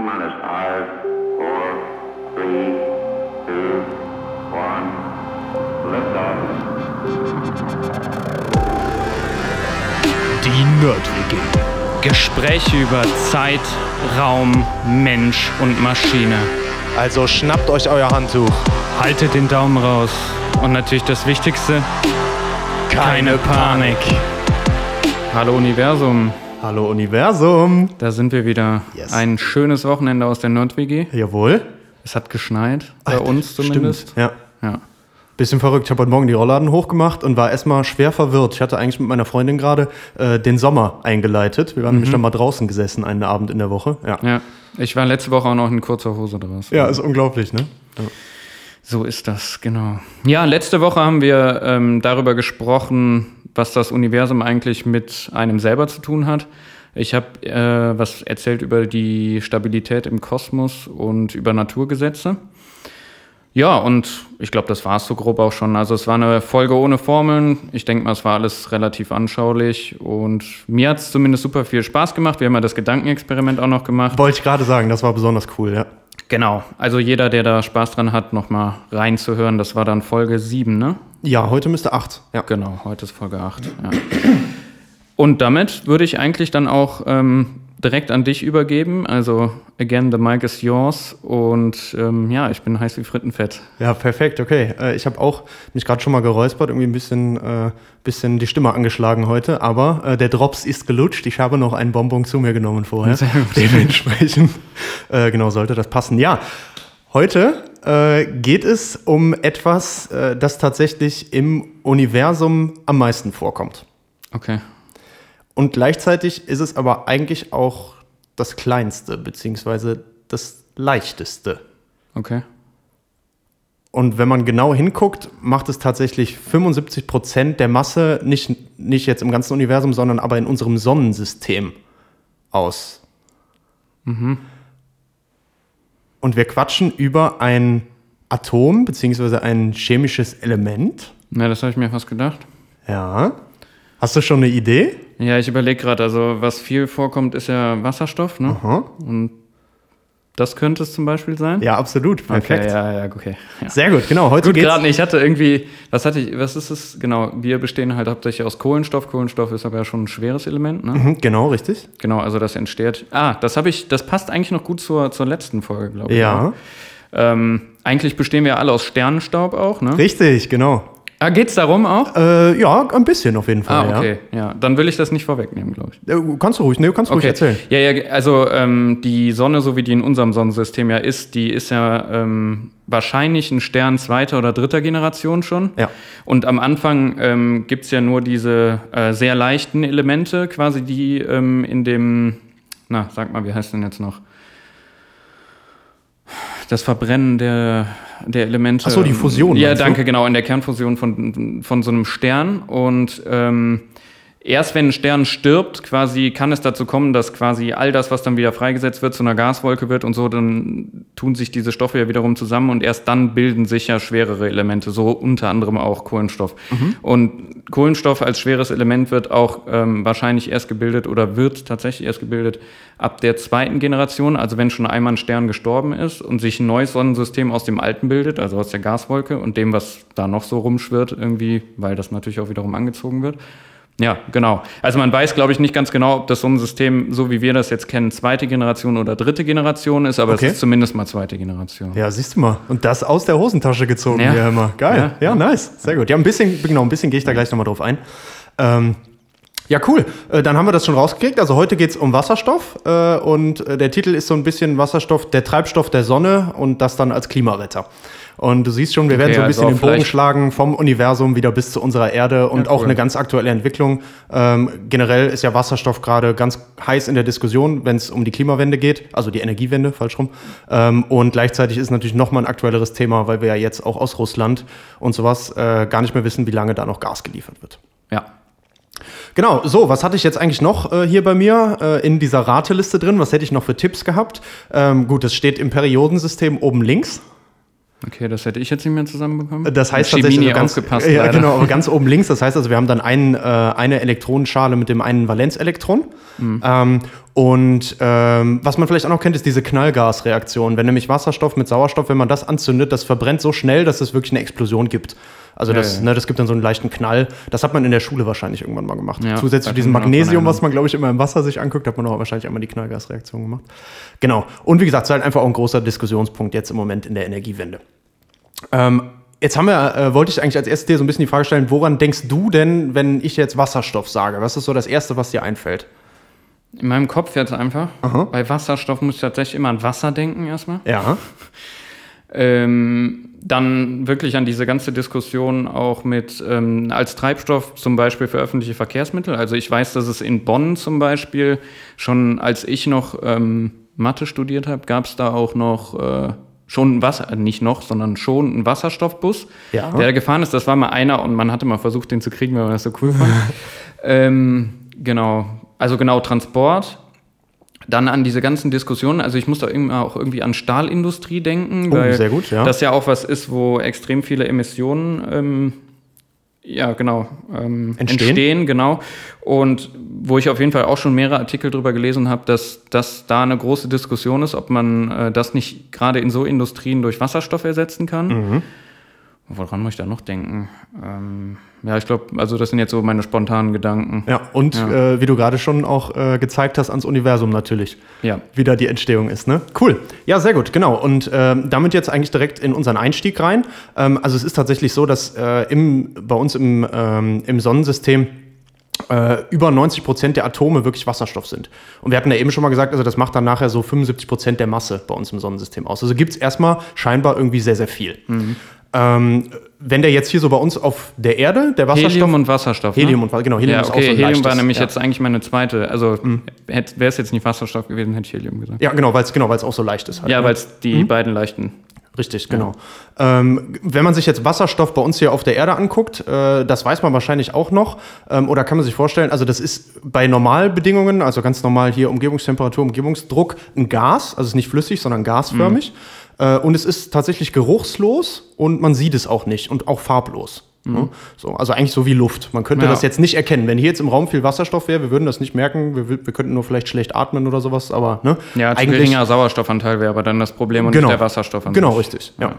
minus five, four, three, two, one. Die Nerd-WG. Gespräche über Zeit, Raum, Mensch und Maschine. Also schnappt euch euer Handtuch. Haltet den Daumen raus. Und natürlich das Wichtigste, keine Panik. Hallo Universum, Hallo Universum. da sind wir wieder. Yes. Ein schönes Wochenende aus der Nerd-WG. Jawohl. Es hat geschneit, bei Ach, uns zumindest. Stimmt. Ja. Ja. Bisschen verrückt. Ich habe heute Morgen die Rollladen hochgemacht und war erstmal schwer verwirrt. Ich hatte eigentlich mit meiner Freundin gerade äh, den Sommer eingeleitet. Wir waren nämlich dann mal draußen gesessen einen Abend in der Woche. Ja. ja. Ich war letzte Woche auch noch in kurzer Hose draußen. Ja, ist unglaublich, ne? So ist das, genau. Ja, letzte Woche haben wir ähm, darüber gesprochen, was das Universum eigentlich mit einem selber zu tun hat. Ich habe äh, was erzählt über die Stabilität im Kosmos und über Naturgesetze. Ja, und ich glaube, das war es so grob auch schon. Also es war eine Folge ohne Formeln. Ich denke mal, es war alles relativ anschaulich und mir hat es zumindest super viel Spaß gemacht. Wir haben ja das Gedankenexperiment auch noch gemacht. Wollte ich gerade sagen, das war besonders cool, ja. Genau, also jeder, der da Spaß dran hat, nochmal reinzuhören, das war dann Folge 7, ne? Ja, heute müsste acht. Ja. Genau, heute ist Folge 8. Ja. Und damit würde ich eigentlich dann auch ähm, direkt an dich übergeben. Also, again, the mic is yours. Und ähm, ja, ich bin heiß wie Frittenfett. Ja, perfekt, okay. Äh, ich habe auch mich gerade schon mal geräuspert, irgendwie ein bisschen, äh, bisschen die Stimme angeschlagen heute, aber äh, der Drops ist gelutscht. Ich habe noch einen Bonbon zu mir genommen vorher. Sehr gut. Dementsprechend, äh, genau, sollte das passen. Ja, heute äh, geht es um etwas, äh, das tatsächlich im Universum am meisten vorkommt. Okay. Und gleichzeitig ist es aber eigentlich auch das Kleinste, beziehungsweise das Leichteste. Okay. Und wenn man genau hinguckt, macht es tatsächlich 75 Prozent der Masse, nicht, nicht jetzt im ganzen Universum, sondern aber in unserem Sonnensystem aus. Und wir quatschen über ein Atom, beziehungsweise ein chemisches Element. Ja, das habe ich mir fast gedacht. Ja. Hast du schon eine Idee? Ja, ich überlege gerade, also was viel vorkommt, ist ja Wasserstoff, ne? Aha. Und das könnte es zum Beispiel sein? Ja, absolut. Perfekt. Okay, ja, ja, okay. Ja. Sehr gut, genau. Heute Gut geraten. Ich hatte irgendwie, was hatte ich, was ist es? Genau, wir bestehen halt hauptsächlich aus Kohlenstoff. Kohlenstoff ist aber ja schon ein schweres Element, ne? Mhm, Genau, richtig. Genau, also das entsteht. Ah, das habe ich, das passt eigentlich noch gut zur, zur letzten Folge, glaube ich. Ja. Ähm, eigentlich bestehen wir alle aus Sternenstaub auch, ne? Richtig, genau. Ah, geht's darum auch? Äh, ja, ein bisschen auf jeden Fall. ah, okay, ja. Dann will ich das nicht vorwegnehmen, glaube ich. Ja. Äh, Kannst du ruhig, ne, kannst du ruhig erzählen. Ja, ja, also ähm, die Sonne, so wie die in unserem Sonnensystem ja ist, die ist ja ähm, wahrscheinlich ein Stern zweiter oder dritter Generation schon. Ja. Und am Anfang ähm, gibt es ja nur diese äh, sehr leichten Elemente, quasi die ähm, in dem, na, sag mal, wie heißt denn jetzt noch? Das Verbrennen der, der Elemente. Ach so, die Fusion, Ja, meinst du? danke, genau, in der Kernfusion von, von so einem Stern. Und ähm, erst wenn ein Stern stirbt, quasi kann es dazu kommen, dass quasi all das, was dann wieder freigesetzt wird, zu einer Gaswolke wird und so, dann tun sich diese Stoffe ja wiederum zusammen und erst dann bilden sich ja schwerere Elemente, so unter anderem auch Kohlenstoff. Und Kohlenstoff als schweres Element wird auch ähm, wahrscheinlich erst gebildet oder wird tatsächlich erst gebildet ab der zweiten Generation, also wenn schon einmal ein Stern gestorben ist und sich ein neues Sonnensystem aus dem alten bildet, also aus der Gaswolke und dem, was da noch so rumschwirrt irgendwie, weil das natürlich auch wiederum angezogen wird. Ja, genau. Also man weiß, glaube ich, nicht ganz genau, ob das Sonnensystem, so wie wir das jetzt kennen, zweite Generation oder dritte Generation ist, aber Okay. es ist zumindest mal zweite Generation. Ja, siehst du mal. Und das aus der Hosentasche gezogen Ja. hier immer. Geil. Ja, Ja. nice. Sehr gut. Ja, ein bisschen, genau, ein bisschen gehe ich da gleich nochmal drauf ein. Ähm, ja, cool. Äh, dann haben wir das schon rausgekriegt. Also heute geht es um Wasserstoff äh, und äh, der Titel ist so ein bisschen Wasserstoff, der Treibstoff der Sonne und das dann als Klimaretter. Und du siehst schon, wir werden Okay, so ein also bisschen den auch Bogen schlagen vom Universum wieder bis zu unserer Erde und Ja, auch cool. eine ganz aktuelle Entwicklung. Ähm, generell ist ja Wasserstoff gerade ganz heiß in der Diskussion, wenn es um die Klimawende geht, also die Energiewende, falsch rum. Ähm, und gleichzeitig ist natürlich nochmal ein aktuelleres Thema, weil wir ja jetzt auch aus Russland und sowas äh, gar nicht mehr wissen, wie lange da noch Gas geliefert wird. Ja. Genau, so, was hatte ich jetzt eigentlich noch äh, hier bei mir äh, in dieser Rateliste drin? Was hätte ich noch für Tipps gehabt? Ähm, gut, das steht im Periodensystem oben links. Okay, das hätte ich jetzt nicht mehr zusammenbekommen. Das heißt Chemie tatsächlich also ganz, aufgepasst. ja, leider. genau, aber ganz oben links. Das heißt also, wir haben dann ein, äh, eine Elektronenschale mit dem einen Valenzelektron. Mhm. Ähm, Und ähm, was man vielleicht auch noch kennt, ist diese Knallgasreaktion. Wenn nämlich Wasserstoff mit Sauerstoff, wenn man das anzündet, das verbrennt so schnell, dass es wirklich eine Explosion gibt. Also Ja, das, ja. Ne, das gibt dann so einen leichten Knall. Das hat man in der Schule wahrscheinlich irgendwann mal gemacht. Ja, Zusätzlich zu diesem Magnesium, was man, glaube ich, immer im Wasser sich anguckt, hat man auch wahrscheinlich einmal die Knallgasreaktion gemacht. Genau. Und wie gesagt, es ist halt einfach auch ein großer Diskussionspunkt jetzt im Moment in der Energiewende. Ähm, jetzt haben wir, äh, wollte ich eigentlich als erstes dir so ein bisschen die Frage stellen, woran denkst du denn, wenn ich jetzt Wasserstoff sage? Was ist so das Erste, was dir einfällt? In meinem Kopf jetzt einfach. Bei Wasserstoff muss ich tatsächlich immer an Wasser denken erstmal. Ja. Ähm, dann wirklich an diese ganze Diskussion auch mit ähm, als Treibstoff zum Beispiel für öffentliche Verkehrsmittel. Also ich weiß, dass es in Bonn zum Beispiel schon als ich noch ähm, Mathe studiert habe, gab es da auch noch äh, schon ein Wasser, äh, nicht noch, sondern schon einen Wasserstoffbus, Ja. der da gefahren ist. Das war mal einer und man hatte mal versucht, den zu kriegen, weil man das so cool fand. ähm, genau, also genau Transport. Dann an diese ganzen Diskussionen, also ich muss da auch irgendwie an Stahlindustrie denken, Oh, weil sehr gut, ja. das ja auch was ist, wo extrem viele Emissionen ähm, ja, genau. Ähm, Entstehen? entstehen. genau. Und wo ich auf jeden Fall auch schon mehrere Artikel drüber gelesen habe, dass, dass da eine große Diskussion ist, ob man äh, das nicht gerade in so Industrien durch Wasserstoff ersetzen kann. Mhm. Woran muss ich da noch denken? Ähm, ja, ich glaube, also das sind jetzt so meine spontanen Gedanken. Ja, und Ja. Äh, wie du gerade schon auch äh, gezeigt hast, ans Universum natürlich. Ja. Wie da die Entstehung ist, ne? Cool. Ja, sehr gut, genau. Und ähm, damit jetzt eigentlich direkt in unseren Einstieg rein. Ähm, also es ist tatsächlich so, dass äh, im, bei uns im, ähm, im Sonnensystem äh, über 90 Prozent der Atome wirklich Wasserstoff sind. Und wir hatten ja eben schon mal gesagt, also das macht dann nachher so 75 Prozent der Masse bei uns im Sonnensystem aus. Also gibt es erstmal scheinbar irgendwie sehr, sehr viel. Ähm, wenn der jetzt hier so bei uns auf der Erde, der Wasserstoff. Helium und Wasserstoff. Helium ne? und genau, Helium ja, ist auch okay, so ein Helium war leichtes, nämlich ja. jetzt eigentlich meine zweite. Also wäre es jetzt nicht Wasserstoff gewesen, hätte ich Helium gesagt. Ja, genau, weil es genau, weil's auch so leicht ist. Halt, Ja, ne? weil es die beiden leichten. Richtig, genau. Ähm, wenn man sich jetzt Wasserstoff bei uns hier auf der Erde anguckt, äh, das weiß man wahrscheinlich auch noch, ähm, oder kann man sich vorstellen, also das ist bei Normalbedingungen, also ganz normal hier Umgebungstemperatur, Umgebungsdruck, ein Gas, also es ist nicht flüssig, sondern gasförmig. Äh, und es ist tatsächlich geruchslos und man sieht es auch nicht und auch farblos. Ne? So, also eigentlich so wie Luft. Man könnte Ja. das jetzt nicht erkennen. Wenn hier jetzt im Raum viel Wasserstoff wäre, wir würden das nicht merken. Wir, wir könnten nur vielleicht schlecht atmen oder sowas, aber ne? Ja, zu geringer Sauerstoffanteil wäre aber dann das Problem und Genau. nicht der Wasserstoff an Genau, richtig. Ja. Mm,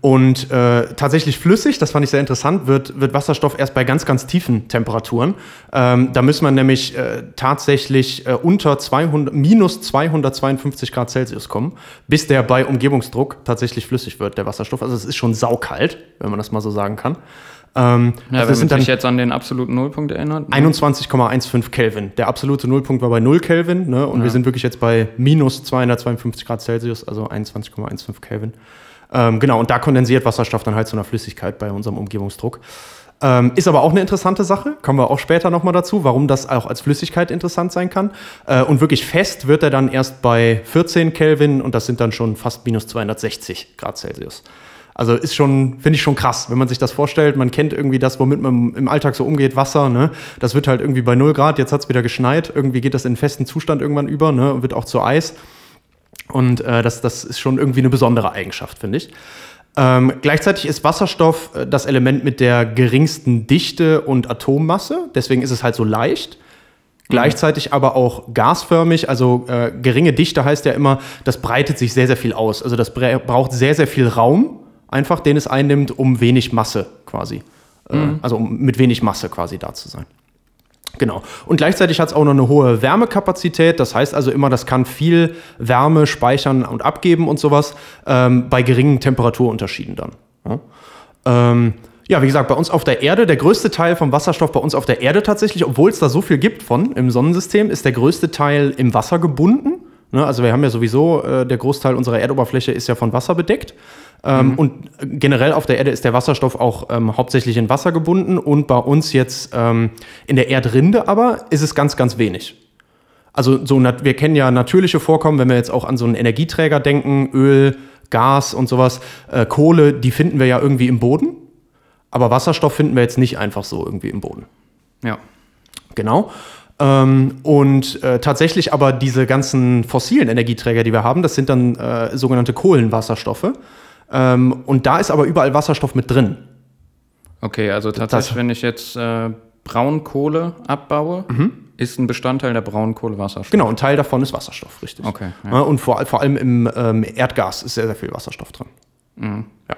Und äh, tatsächlich flüssig, das fand ich sehr interessant, wird, wird Wasserstoff erst bei ganz, ganz tiefen Temperaturen. Ähm, da muss man nämlich äh, tatsächlich äh, unter 200, minus 252 Grad Celsius kommen, bis der bei Umgebungsdruck tatsächlich flüssig wird, der Wasserstoff. Also es ist schon saukalt, wenn man das mal so sagen kann. Ähm, Ja, also wenn sind man dann sich jetzt an den absoluten Nullpunkt erinnert. ne? 21,15 Kelvin. Der absolute Nullpunkt war bei 0 Kelvin ne? und wir sind wirklich jetzt bei minus 252 Grad Celsius, also 21,15 Kelvin. Ähm, genau, und da kondensiert Wasserstoff dann halt zu einer Flüssigkeit bei unserem Umgebungsdruck. Ähm, ist aber auch eine interessante Sache, kommen wir auch später nochmal dazu, warum das auch als Flüssigkeit interessant sein kann. Äh, und wirklich fest wird er dann erst bei 14 Kelvin und das sind dann schon fast minus 260 Grad Celsius. Also ist schon, finde ich schon krass, wenn man sich das vorstellt. Man kennt irgendwie das, womit man im Alltag so umgeht, Wasser, ne? Das wird halt irgendwie bei 0 Grad, jetzt hat es wieder geschneit, irgendwie geht das in festen Zustand irgendwann über, ne? Und wird auch zu Eis. Und äh, das, das ist schon irgendwie eine besondere Eigenschaft, finde ich. Ähm, gleichzeitig ist Wasserstoff äh, das Element mit der geringsten Dichte und Atommasse, deswegen ist es halt so leicht. Gleichzeitig aber auch gasförmig, also äh, geringe Dichte heißt ja immer, das breitet sich sehr, sehr viel aus. Also das braucht sehr, sehr viel Raum, einfach den es einnimmt, um wenig Masse quasi. Äh, also um mit wenig Masse quasi da zu sein. Genau. Und gleichzeitig hat es auch noch eine hohe Wärmekapazität. Das heißt also immer, das kann viel Wärme speichern und abgeben und sowas ähm, bei geringen Temperaturunterschieden dann. Ja. Ähm, ja, wie gesagt, bei uns auf der Erde, der größte Teil vom Wasserstoff bei uns auf der Erde tatsächlich, obwohl es da so viel gibt von im Sonnensystem, ist der größte Teil im Wasser gebunden. Ne, also wir haben ja sowieso, äh, der Großteil unserer Erdoberfläche ist ja von Wasser bedeckt. Ähm, Und generell auf der Erde ist der Wasserstoff auch ähm, hauptsächlich in Wasser gebunden und bei uns jetzt ähm, in der Erdrinde aber ist es ganz, ganz wenig. Also so, wir kennen ja natürliche Vorkommen, wenn wir jetzt auch an so einen Energieträger denken, Öl, Gas und sowas, äh, Kohle, die finden wir ja irgendwie im Boden. Aber Wasserstoff finden wir jetzt nicht einfach so irgendwie im Boden. Ja. Genau. Ähm, und äh, tatsächlich aber diese ganzen fossilen Energieträger, die wir haben, das sind dann äh, sogenannte Kohlenwasserstoffe. Ähm, und da ist aber überall Wasserstoff mit drin. Okay, also tatsächlich, wenn ich jetzt äh, Braunkohle abbaue, Mhm. ist ein Bestandteil der Braunkohlewasserstoff. Genau, ein Teil davon ist Wasserstoff, richtig. Okay. Ja, und vor, vor allem im ähm, Erdgas ist sehr, sehr viel Wasserstoff drin. Mhm. Ja.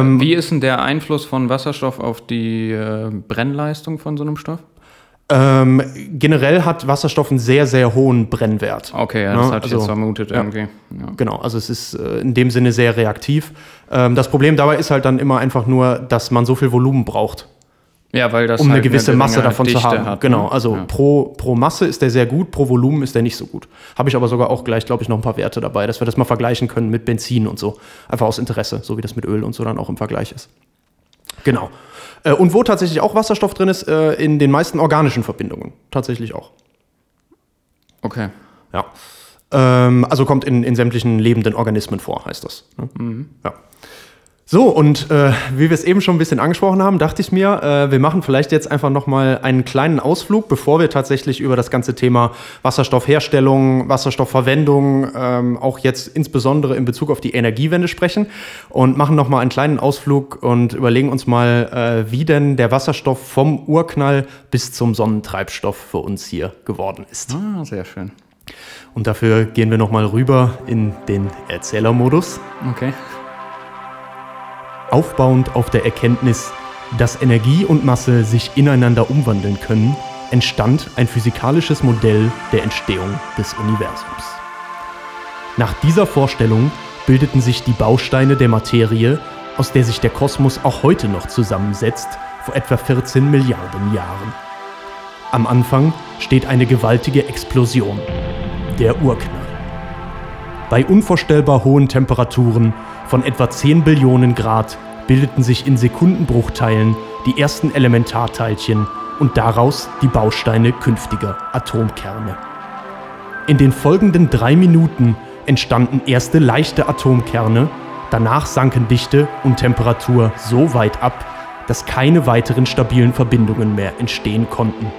Ähm, Wie ist denn der Einfluss von Wasserstoff auf die äh, Brennleistung von so einem Stoff? Ähm, generell hat Wasserstoff einen sehr, sehr hohen Brennwert. Okay, ja, Ja, das hatte ich also, jetzt vermutet ja. irgendwie. Ja. Genau, also es ist äh, in dem Sinne sehr reaktiv. Ähm, das Problem dabei ist halt dann immer einfach nur, dass man so viel Volumen braucht, ja, weil das um eine halt gewisse geringe Masse davon zu Dichte haben. Hat, genau, ne? also ja. pro, pro Masse ist der sehr gut, pro Volumen ist der nicht so gut. Habe ich aber sogar auch gleich, glaube ich, noch ein paar Werte dabei, dass wir das mal vergleichen können mit Benzin und so. Einfach aus Interesse, so wie das mit Öl und so dann auch im Vergleich ist. Genau. Äh, und wo tatsächlich auch Wasserstoff drin ist, äh, in den meisten organischen Verbindungen. Tatsächlich auch. Okay. Ja. Ähm, also kommt in, in sämtlichen lebenden Organismen vor, heißt das. Ne? Ja. So, und äh, wie wir es eben schon ein bisschen angesprochen haben, dachte ich mir, äh, wir machen vielleicht jetzt einfach nochmal einen kleinen Ausflug, bevor wir tatsächlich über das ganze Thema Wasserstoffherstellung, Wasserstoffverwendung, ähm, auch jetzt insbesondere in Bezug auf die Energiewende sprechen und machen nochmal einen kleinen Ausflug und überlegen uns mal, äh, wie denn der Wasserstoff vom Urknall bis zum Sonnentreibstoff für uns hier geworden ist. Ah, sehr schön. Und dafür gehen wir nochmal rüber in den Erzählermodus. Okay. Aufbauend auf der Erkenntnis, dass Energie und Masse sich ineinander umwandeln können, entstand ein physikalisches Modell der Entstehung des Universums. Nach dieser Vorstellung bildeten sich die Bausteine der Materie, aus der sich der Kosmos auch heute noch zusammensetzt, vor etwa 14 Milliarden Jahren. Am Anfang steht eine gewaltige Explosion, der Urknall. Bei unvorstellbar hohen Temperaturen von etwa 10 Billionen Grad bildeten sich in Sekundenbruchteilen die ersten Elementarteilchen und daraus die Bausteine künftiger Atomkerne. In den folgenden drei Minuten entstanden erste leichte Atomkerne, danach sanken Dichte und Temperatur so weit ab, dass keine weiteren stabilen Verbindungen mehr entstehen konnten.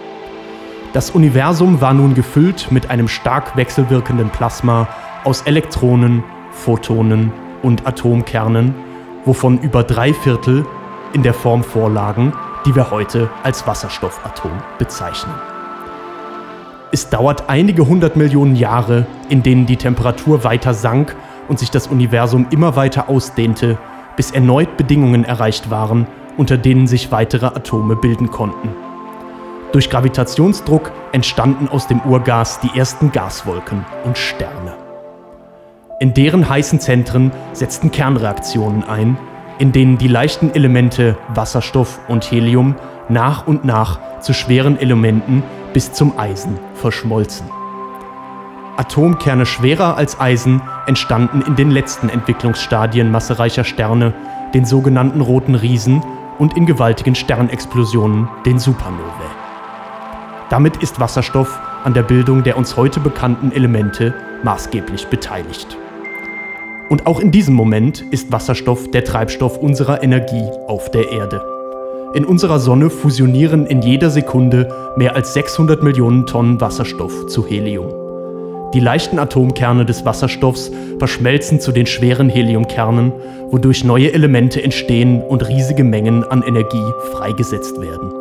Das Universum war nun gefüllt mit einem stark wechselwirkenden Plasma aus Elektronen, Photonen und Atomkernen, wovon über drei Viertel in der Form vorlagen, die wir heute als Wasserstoffatom bezeichnen. Es dauert einige hundert Millionen Jahre, in denen die Temperatur weiter sank und sich das Universum immer weiter ausdehnte, bis erneut Bedingungen erreicht waren, unter denen sich weitere Atome bilden konnten. Durch Gravitationsdruck entstanden aus dem Urgas die ersten Gaswolken und Sterne. In deren heißen Zentren setzten Kernreaktionen ein, in denen die leichten Elemente Wasserstoff und Helium nach und nach zu schweren Elementen bis zum Eisen verschmolzen. Atomkerne schwerer als Eisen entstanden in den letzten Entwicklungsstadien massereicher Sterne, den sogenannten roten Riesen und in gewaltigen Sternexplosionen, den Supernovae. Damit ist Wasserstoff an der Bildung der uns heute bekannten Elemente maßgeblich beteiligt. Und auch in diesem Moment ist Wasserstoff der Treibstoff unserer Energie auf der Erde. In unserer Sonne fusionieren in jeder Sekunde mehr als 600 Millionen Tonnen Wasserstoff zu Helium. Die leichten Atomkerne des Wasserstoffs verschmelzen zu den schweren Heliumkernen, wodurch neue Elemente entstehen und riesige Mengen an Energie freigesetzt werden.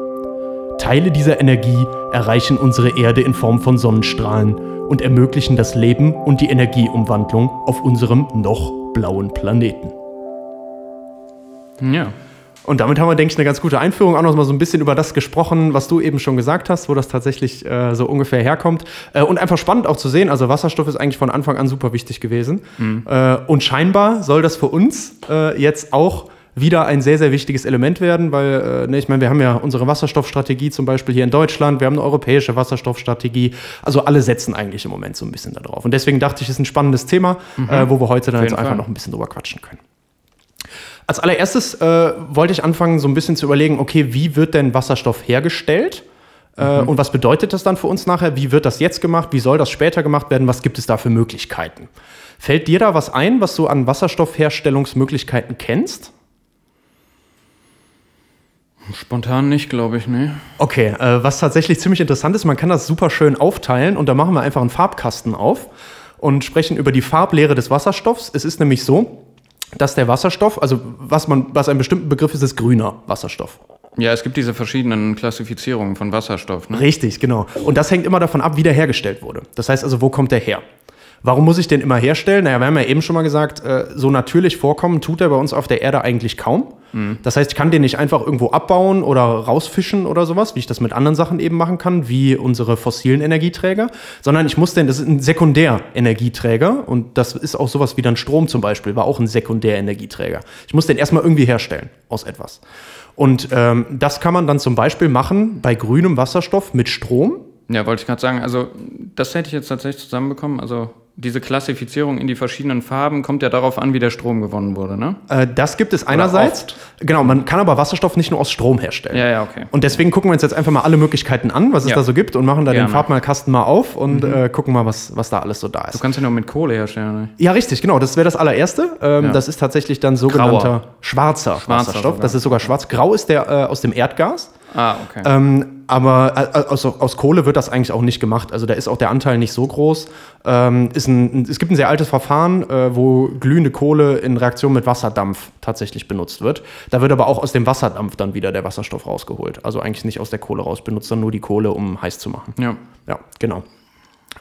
Teile dieser Energie erreichen unsere Erde in Form von Sonnenstrahlen und ermöglichen das Leben und die Energieumwandlung auf unserem noch blauen Planeten. Ja. Und damit haben wir, denke ich, eine ganz gute Einführung. Auch noch mal so ein bisschen über das gesprochen, was du eben schon gesagt hast, wo das tatsächlich äh, so ungefähr herkommt. Äh, und einfach spannend auch zu sehen. Also Wasserstoff ist eigentlich von Anfang an super wichtig gewesen. Äh, und scheinbar soll das für uns äh, jetzt auch wieder ein sehr, sehr wichtiges Element werden, weil, äh, ne, ich meine, wir haben ja unsere Wasserstoffstrategie zum Beispiel hier in Deutschland, wir haben eine europäische Wasserstoffstrategie, also alle setzen eigentlich im Moment so ein bisschen darauf. Und deswegen dachte ich, es ist ein spannendes Thema, äh, wo wir heute dann jetzt einfach Fall. noch ein bisschen drüber quatschen können. Als allererstes äh, wollte ich anfangen, so ein bisschen zu überlegen, okay, wie wird denn Wasserstoff hergestellt? Äh, Und was bedeutet das dann für uns nachher? Wie wird das jetzt gemacht? Wie soll das später gemacht werden? Was gibt es da für Möglichkeiten? Fällt dir da was ein, was du an Wasserstoffherstellungsmöglichkeiten kennst? Spontan nicht, glaube ich, ne. Okay, äh, was tatsächlich ziemlich interessant ist, man kann das super schön aufteilen und da machen wir einfach einen Farbkasten auf und sprechen über die Farblehre des Wasserstoffs. Es ist nämlich so, dass der Wasserstoff, also was man, was ein bestimmter Begriff ist, ist grüner Wasserstoff. Ja, es gibt diese verschiedenen Klassifizierungen von Wasserstoff. Ne? Richtig, genau. Und das hängt immer davon ab, wie der hergestellt wurde. Das heißt also, wo kommt der her? Warum muss ich den immer herstellen? Naja, wir haben ja eben schon mal gesagt, äh, so natürlich vorkommen tut er bei uns auf der Erde eigentlich kaum. Mhm. Das heißt, ich kann den nicht einfach irgendwo abbauen oder rausfischen oder sowas, wie ich das mit anderen Sachen eben machen kann, wie unsere fossilen Energieträger, sondern ich muss den, das ist ein Sekundärenergieträger und das ist auch sowas wie dann Strom zum Beispiel, war auch ein Sekundärenergieträger. Ich muss den erstmal irgendwie herstellen aus etwas. Und ähm, das kann man dann zum Beispiel machen bei grünem Wasserstoff mit Strom. Ja, wollte ich gerade sagen. Also, das hätte ich jetzt tatsächlich zusammenbekommen. Also, diese Klassifizierung in die verschiedenen Farben kommt ja darauf an, wie der Strom gewonnen wurde, ne? Äh, das gibt es einerseits. Genau, man kann aber Wasserstoff nicht nur aus Strom herstellen. Ja, ja, okay. Und deswegen gucken wir uns jetzt einfach mal alle Möglichkeiten an, was es Ja. da so gibt und machen da Gerne. den Farbmalkasten mal auf und äh, gucken mal, was, was da alles so da Du ist. kannst ja nur mit Kohle herstellen. Ne? Ja, richtig, genau. Das wäre das allererste. Ähm, Ja. Das ist tatsächlich dann sogenannter Grauer. schwarzer, Schwarzer Wasserstoff. sogar. Das ist sogar schwarz. Grau ist der äh, aus dem Erdgas. Ah, okay. Ähm, aber äh, aus, aus Kohle wird das eigentlich auch nicht gemacht. Also da ist auch der Anteil nicht so groß. Ähm, ein, es gibt ein sehr altes Verfahren, äh, wo glühende Kohle in Reaktion mit Wasserdampf tatsächlich benutzt wird. Da wird aber auch aus dem Wasserdampf dann wieder der Wasserstoff rausgeholt. Also eigentlich nicht aus der Kohle raus, benutzt dann nur die Kohle, um heiß zu machen. ja. Ja, genau.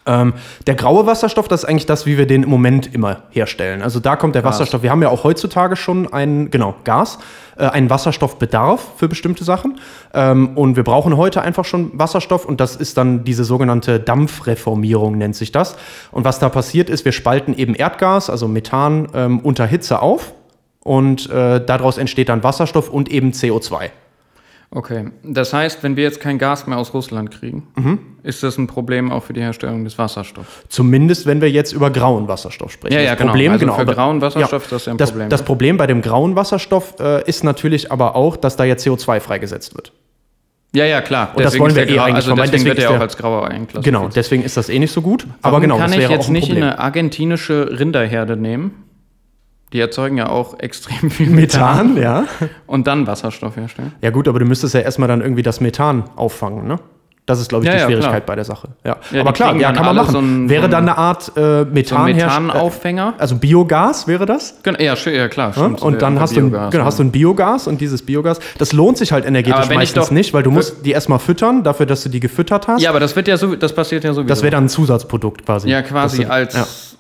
Ähm, der graue Wasserstoff, das ist eigentlich das, wie wir den im Moment immer herstellen. Also da kommt der Wasserstoff. Wir haben ja auch heutzutage schon einen, genau, Gas, äh, einen Wasserstoffbedarf für bestimmte Sachen. Ähm, und wir brauchen heute einfach schon Wasserstoff und das ist dann diese sogenannte Dampfreformierung, nennt sich das. Und was da passiert ist, wir spalten eben Erdgas, also Methan, ähm, unter Hitze auf und äh, daraus entsteht dann Wasserstoff und eben CO2. Okay. Das heißt, wenn wir jetzt kein Gas mehr aus Russland kriegen, Mhm. ist das ein Problem auch für die Herstellung des Wasserstoffs. Zumindest, wenn wir jetzt über grauen Wasserstoff sprechen. Ja, ja, das genau. Problem, Also genau. für aber- grauen Wasserstoff ist das ja ein das, Problem, Das? Problem bei dem grauen Wasserstoff äh, ist natürlich aber auch, dass da ja CO2 freigesetzt wird. Ja, ja, klar. Und das wollen ist wir eh eigentlich also vermeiden, deswegen, deswegen wird er ist auch als grauer einklassifiziert. Genau, deswegen ist das eh nicht so gut. aber Warum genau, kann das ich wäre jetzt auch ein nicht eine argentinische Rinderherde nehmen? Die erzeugen ja auch extrem viel Methan. Methan, ja. Und dann Wasserstoff herstellen. Ja gut, aber du müsstest ja erstmal dann irgendwie das Methan auffangen, ne? Das ist, glaube ich, Ja, die ja, Schwierigkeit klar. bei der Sache. Ja, Ja, aber klar, ja, kann man machen. so ein- wäre so dann eine Art äh, So ein Methan Methanaufhänger. Also Biogas wäre das? Gen- ja, ja, klar. Stimmt. Und dann Äh, hast, du ein, Biogas, genau, hast du ein Biogas und dieses Biogas, das lohnt sich halt energetisch meistens nicht, weil du musst die erstmal füttern, dafür, dass du die gefüttert hast. Ja, aber das wird ja so, das passiert ja sowieso. das wäre dann ein Zusatzprodukt quasi. ja quasi Das, als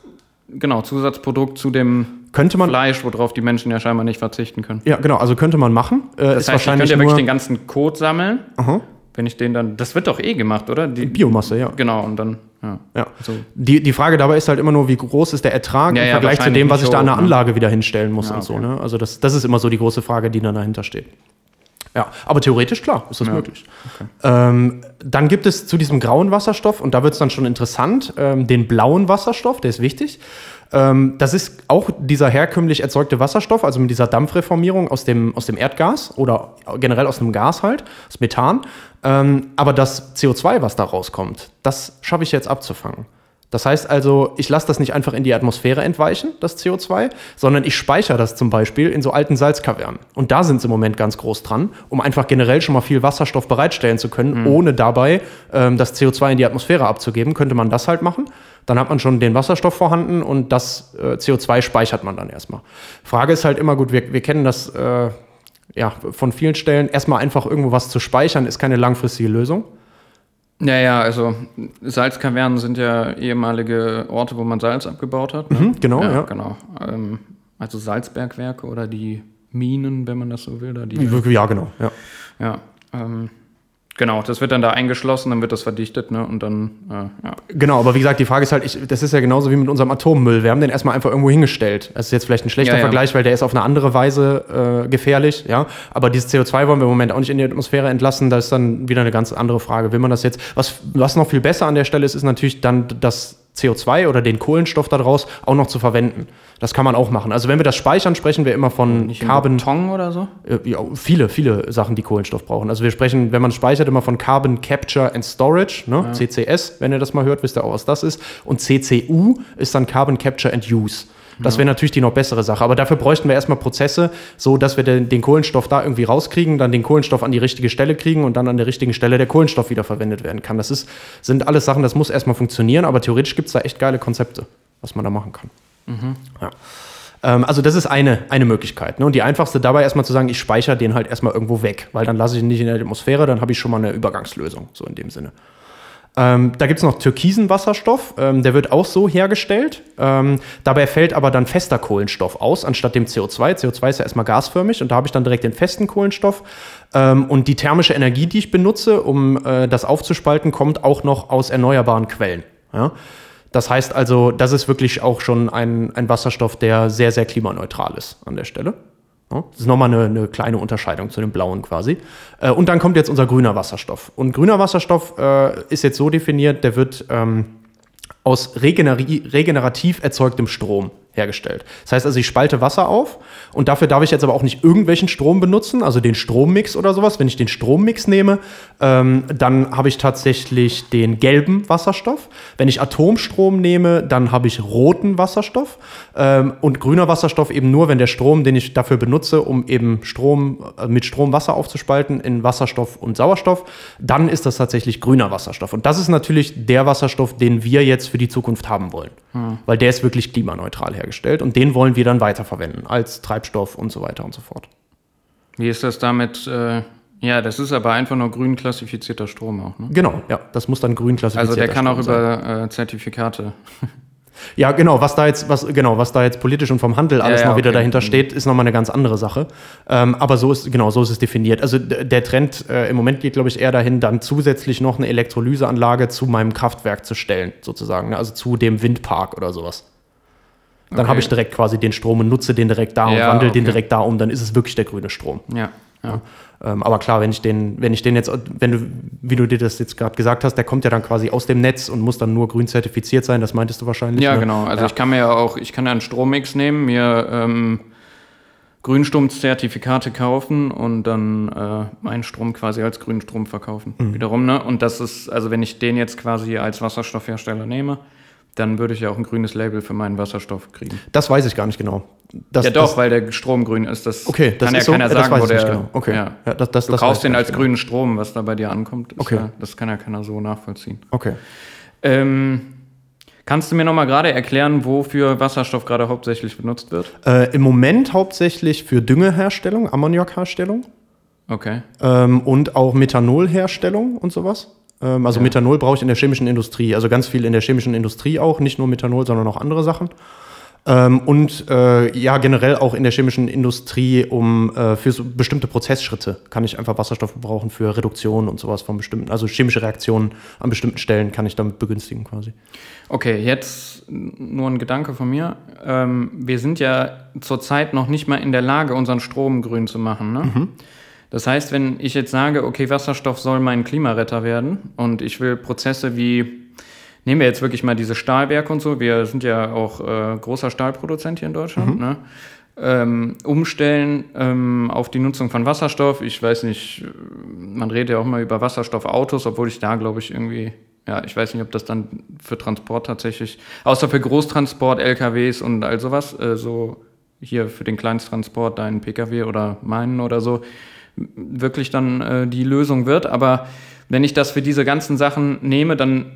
genau Zusatzprodukt zu dem Könnte man, Fleisch, worauf die Menschen ja scheinbar nicht verzichten können. ja genau, also könnte man machen. Äh, Das ist heißt, ich wahrscheinlich könnte ja wirklich den ganzen Code sammeln. Aha. Wenn ich den dann, das wird doch eh gemacht, oder? Die, Biomasse, ja. Genau, und dann, ja. ja. So. Die, die Frage dabei ist halt immer nur, wie groß ist der Ertrag Ja, im ja, Vergleich zu dem, was ich da an der so ne? Anlage wieder hinstellen muss und so. okay. Ne? Also das, das ist immer so die große Frage, die dann dahinter steht. Ja, aber theoretisch, klar, ist das möglich. Ähm, dann gibt es zu diesem grauen Wasserstoff, und da wird es dann schon interessant, ähm, den blauen Wasserstoff, der ist wichtig. Ähm, das ist auch dieser herkömmlich erzeugte Wasserstoff, also mit dieser Dampfreformierung aus dem, aus dem Erdgas oder generell aus dem Gas halt, das Methan. Ähm, aber das CO2, was da rauskommt, das schaffe ich jetzt abzufangen. Das heißt also, ich lasse das nicht einfach in die Atmosphäre entweichen, das CO2, sondern ich speichere das zum Beispiel in so alten Salzkavernen. Und da sind sie im Moment ganz groß dran, um einfach generell schon mal viel Wasserstoff bereitstellen zu können, ohne dabei ähm, das CO2 in die Atmosphäre abzugeben. Könnte man das halt machen. Dann hat man schon den Wasserstoff vorhanden und das äh, CO2 speichert man dann erstmal. Frage ist halt immer gut, wir, wir kennen das äh, ja, von vielen Stellen. Erstmal einfach irgendwo was zu speichern, ist keine langfristige Lösung. Ja, ja, also Salzkavernen sind ja ehemalige Orte, wo man Salz abgebaut hat. Ne? Mhm, genau, ja. genau. Ähm, also Salzbergwerke oder die Minen, wenn man das so will. Da die, Ja, genau. Ja. ja, ähm, genau, das wird dann da eingeschlossen, dann wird das verdichtet, ne? Und dann, äh, ja. Genau, aber wie gesagt, die Frage ist halt, ich, das ist ja genauso wie mit unserem Atommüll. Wir haben den erstmal einfach irgendwo hingestellt. Das ist jetzt vielleicht ein schlechter Ja, ja. Vergleich, weil der ist auf eine andere Weise äh, gefährlich, ja. Aber dieses CO2 wollen wir im Moment auch nicht in die Atmosphäre entlassen. Da ist dann wieder eine ganz andere Frage. Will man das jetzt? Was, was noch viel besser an der Stelle ist, ist natürlich dann das CO2 oder den Kohlenstoff daraus auch noch zu verwenden. Das kann man auch machen. Also wenn wir das speichern, sprechen wir immer von Nicht Carbon Beton oder so? äh, ja, viele, viele Sachen, die Kohlenstoff brauchen. Also wir sprechen, wenn man speichert, immer von Carbon Capture and Storage, ne? CCS, wenn ihr das mal hört, wisst ihr auch, was das ist. Und CCU ist dann Carbon Capture and Use. Das wäre natürlich die noch bessere Sache. Aber dafür bräuchten wir erstmal Prozesse, so dass wir den, den Kohlenstoff da irgendwie rauskriegen, dann den Kohlenstoff an die richtige Stelle kriegen und dann an der richtigen Stelle der Kohlenstoff wieder verwendet werden kann. Das ist, sind alles Sachen, das muss erstmal funktionieren, aber theoretisch gibt es da echt geile Konzepte, was man da machen kann. Ja. Ähm, also das ist eine, eine Möglichkeit. Ne? Und die einfachste dabei erstmal zu sagen, ich speichere den halt erstmal irgendwo weg, weil dann lasse ich ihn nicht in der Atmosphäre, dann habe ich schon mal eine Übergangslösung, so in dem Sinne. Ähm, da gibt es noch türkisen Wasserstoff, ähm, der wird auch so hergestellt. Ähm, dabei fällt aber dann fester Kohlenstoff aus, anstatt dem CO2. CO2 ist ja erstmal gasförmig und da habe ich dann direkt den festen Kohlenstoff. Ähm, und die thermische Energie, die ich benutze, um äh, das aufzuspalten, kommt auch noch aus erneuerbaren Quellen. Ja? Das heißt also, das ist wirklich auch schon ein, ein Wasserstoff, der sehr, sehr klimaneutral ist an der Stelle. Das ist nochmal eine, eine kleine Unterscheidung zu dem blauen quasi. Äh, und dann kommt jetzt unser grüner Wasserstoff. Und grüner Wasserstoff äh, ist jetzt so definiert, der wird ähm, aus regenerativ erzeugtem Strom hergestellt. Das heißt also, ich spalte Wasser auf und dafür darf ich jetzt aber auch nicht irgendwelchen Strom benutzen, also den Strommix oder sowas. Wenn ich den Strommix nehme, ähm, dann habe ich tatsächlich den gelben Wasserstoff. Wenn ich Atomstrom nehme, dann habe ich roten Wasserstoff ähm, und grüner Wasserstoff eben nur, wenn der Strom, den ich dafür benutze, um eben Strom äh, mit Strom Wasser aufzuspalten in Wasserstoff und Sauerstoff, dann ist das tatsächlich grüner Wasserstoff. Und das ist natürlich der Wasserstoff, den wir jetzt für die Zukunft haben wollen, hm. weil der ist wirklich klimaneutral hergestellt und den wollen wir dann weiterverwenden als Treibstoff und so weiter und so fort. Wie ist das damit? Äh, ja, das ist aber einfach nur grün klassifizierter Strom auch. Ne? Genau, ja, das muss dann grün klassifiziert werden. Also der kann Strom auch über äh, Zertifikate. Ja, genau, was da jetzt, was, genau, was da jetzt politisch und vom Handel alles ja, ja, noch wieder okay. dahinter mhm. steht, ist nochmal eine ganz andere Sache. Ähm, aber so ist, genau, so ist es definiert. Also der Trend äh, im Moment geht, glaube ich, eher dahin, dann zusätzlich noch eine Elektrolyseanlage zu meinem Kraftwerk zu stellen, sozusagen. Ne? Also zu dem Windpark oder sowas. Dann okay. habe ich direkt quasi den Strom und nutze den direkt da ja, und wandle okay. den direkt da um, dann ist es wirklich der grüne Strom. Ja. ja. Ähm, aber klar, wenn ich den, wenn ich den jetzt, wenn du, wie du dir das jetzt gerade gesagt hast, der kommt ja dann quasi aus dem Netz und muss dann nur grün zertifiziert sein, das meintest du wahrscheinlich. Ja, ne? genau. Also ja. ich kann mir ja auch, ich kann ja einen Strommix nehmen, mir ähm, Grünstromzertifikate kaufen und dann äh, meinen Strom quasi als grünen Strom verkaufen. Mhm. Wiederum, ne? Und das ist, also wenn ich den jetzt quasi als Wasserstoffhersteller nehme, dann würde ich ja auch ein grünes Label für meinen Wasserstoff kriegen. Das weiß ich gar nicht genau. Das, ja doch, das, weil der Strom grün ist. Das okay, das kann ja so, keiner sagen, wo der. Genau. Okay. Ja. Ja, das, das, du kaufst den als genau. grünen Strom, was da bei dir ankommt. Okay. Ja, das kann ja keiner so nachvollziehen. Okay. Ähm, kannst du mir nochmal gerade erklären, wofür Wasserstoff gerade hauptsächlich benutzt wird? Äh, Im Moment hauptsächlich für Düngeherstellung, Ammoniakherstellung. Okay. Ähm, und auch Methanolherstellung und sowas. Ähm, also ja. Methanol brauche ich in der chemischen Industrie, also ganz viel in der chemischen Industrie auch, nicht nur Methanol, sondern auch andere Sachen. Ähm, und äh, ja, generell auch in der chemischen Industrie, um äh, für so bestimmte Prozessschritte kann ich einfach Wasserstoff brauchen für Reduktion und sowas von bestimmten, also chemische Reaktionen an bestimmten Stellen kann ich damit begünstigen quasi. Okay, jetzt nur ein Gedanke von mir. Ähm, wir sind ja zurzeit noch nicht mal in der Lage, unseren Strom grün zu machen. Ne? Mhm. Das heißt, wenn ich jetzt sage, okay, Wasserstoff soll mein Klimaretter werden und ich will Prozesse wie, nehmen wir jetzt wirklich mal diese Stahlwerke und so, wir sind ja auch äh, großer Stahlproduzent hier in Deutschland, mhm. ne? ähm, umstellen ähm, auf die Nutzung von Wasserstoff. Ich weiß nicht, man redet ja auch mal über Wasserstoffautos, obwohl ich da, glaube ich, irgendwie, ja, ich weiß nicht, ob das dann für Transport tatsächlich, außer für Großtransport, LKWs und all sowas, äh, so hier für den Kleinsttransport, deinen Pkw oder meinen oder so, wirklich dann äh, die Lösung wird. Aber wenn ich das für diese ganzen Sachen nehme, dann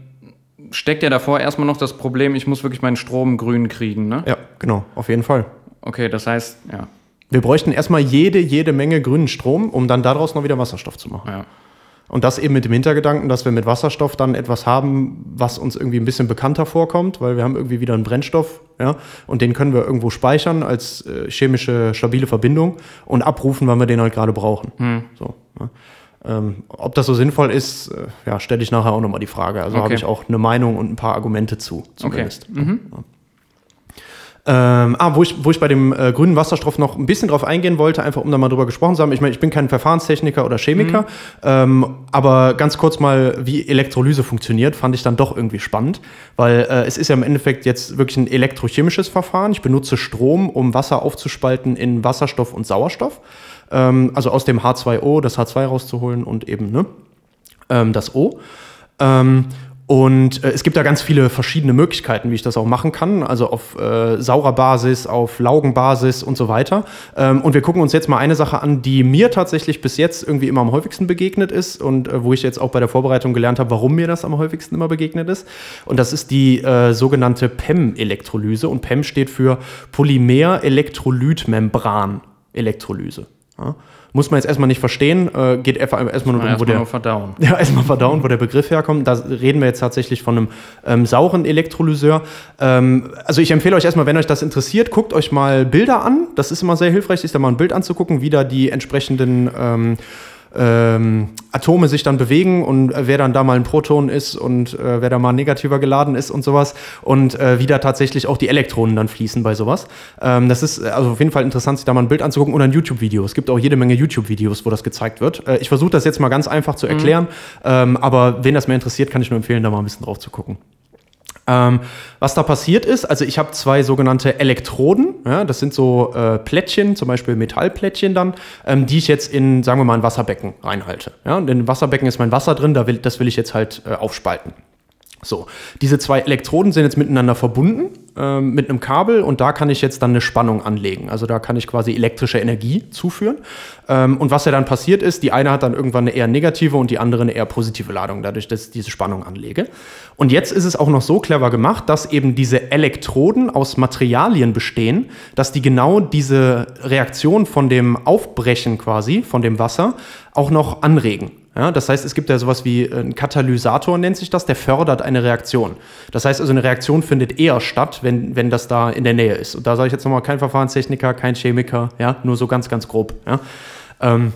steckt ja davor erstmal noch das Problem, ich muss wirklich meinen Strom grün kriegen. Ne? Ja, genau, auf jeden Fall. Okay, das heißt, ja. Wir bräuchten erstmal jede, jede Menge grünen Strom, um dann daraus noch wieder Wasserstoff zu machen. Ja. Und das eben mit dem Hintergedanken, dass wir mit Wasserstoff dann etwas haben, was uns irgendwie ein bisschen bekannter vorkommt, weil wir haben irgendwie wieder einen Brennstoff, ja, und den können wir irgendwo speichern als äh, chemische stabile Verbindung und abrufen, wann wir den halt gerade brauchen. Hm. So, ja. ähm, ob das so sinnvoll ist, äh, ja, stelle ich nachher auch nochmal die Frage. Also okay. habe ich auch eine Meinung und ein paar Argumente zu, zumindest. Okay. Mhm. Ja. Ähm, ah, wo ich, wo ich bei dem äh, grünen Wasserstoff noch ein bisschen drauf eingehen wollte, einfach um da mal drüber gesprochen zu haben. Ich meine, ich bin kein Verfahrenstechniker oder Chemiker, mhm. ähm, aber ganz kurz mal, wie Elektrolyse funktioniert, fand ich dann doch irgendwie spannend, weil äh, es ist ja im Endeffekt jetzt wirklich ein elektrochemisches Verfahren. Ich benutze Strom, um Wasser aufzuspalten in Wasserstoff und Sauerstoff. Ähm, also aus dem H2O das H2 rauszuholen und eben ne, ähm, das O. Ähm, Und äh, es gibt da ganz viele verschiedene Möglichkeiten, wie ich das auch machen kann. Also auf äh, saurer Basis, auf Laugenbasis und so weiter. Ähm, und wir gucken uns jetzt mal eine Sache an, die mir tatsächlich bis jetzt irgendwie immer am häufigsten begegnet ist und äh, wo ich jetzt auch bei der Vorbereitung gelernt habe, warum mir das am häufigsten immer begegnet ist. Und das ist die äh, sogenannte PEM-Elektrolyse. Und PEM steht für Polymer-Elektrolytmembran-Elektrolyse. Ja? Muss man jetzt erstmal nicht verstehen, äh, geht erstmal nur darum, wo der. nur verdauen. Ja, erstmal verdauen, wo der Begriff herkommt. Da reden wir jetzt tatsächlich von einem ähm, sauren Elektrolyseur. Ähm, also ich empfehle euch erstmal, wenn euch das interessiert, guckt euch mal Bilder an. Das ist immer sehr hilfreich, sich da mal ein Bild anzugucken, wie da die entsprechenden ähm, ähm, Atome sich dann bewegen und äh, wer dann da mal ein Proton ist und äh, wer da mal negativer geladen ist und sowas und äh, wie da tatsächlich auch die Elektronen dann fließen bei sowas. Ähm, das ist äh, also auf jeden Fall interessant, sich da mal ein Bild anzugucken oder ein YouTube-Video. Es gibt auch jede Menge YouTube-Videos, wo das gezeigt wird. Äh, ich versuche das jetzt mal ganz einfach zu erklären, ähm, aber wen das mehr interessiert, kann ich nur empfehlen, da mal ein bisschen drauf zu gucken. Ähm, was da passiert ist, also ich habe zwei sogenannte Elektroden, ja, das sind so äh, Plättchen, zum Beispiel Metallplättchen dann, ähm, die ich jetzt in, sagen wir mal, ein Wasserbecken reinhalte. Ja, und in dem Wasserbecken ist mein Wasser drin, da will, das will ich jetzt halt äh, aufspalten. So, diese zwei Elektroden sind jetzt miteinander verbunden ähm, mit einem Kabel und da kann ich jetzt dann eine Spannung anlegen. Also da kann ich quasi elektrische Energie zuführen. Ähm, und was ja dann passiert ist, die eine hat dann irgendwann eine eher negative und die andere eine eher positive Ladung, dadurch, dass ich diese Spannung anlege. Und jetzt ist es auch noch so clever gemacht, dass eben diese Elektroden aus Materialien bestehen, dass die genau diese Reaktion von dem Aufbrechen quasi, von dem Wasser, auch noch anregen. Ja, das heißt, es gibt ja sowas wie ein Katalysator, nennt sich das, der fördert eine Reaktion. Das heißt also, eine Reaktion findet eher statt, wenn, wenn das da in der Nähe ist. Und da sage ich jetzt nochmal kein Verfahrenstechniker, kein Chemiker, ja, nur so ganz, ganz grob. Ja. Ähm,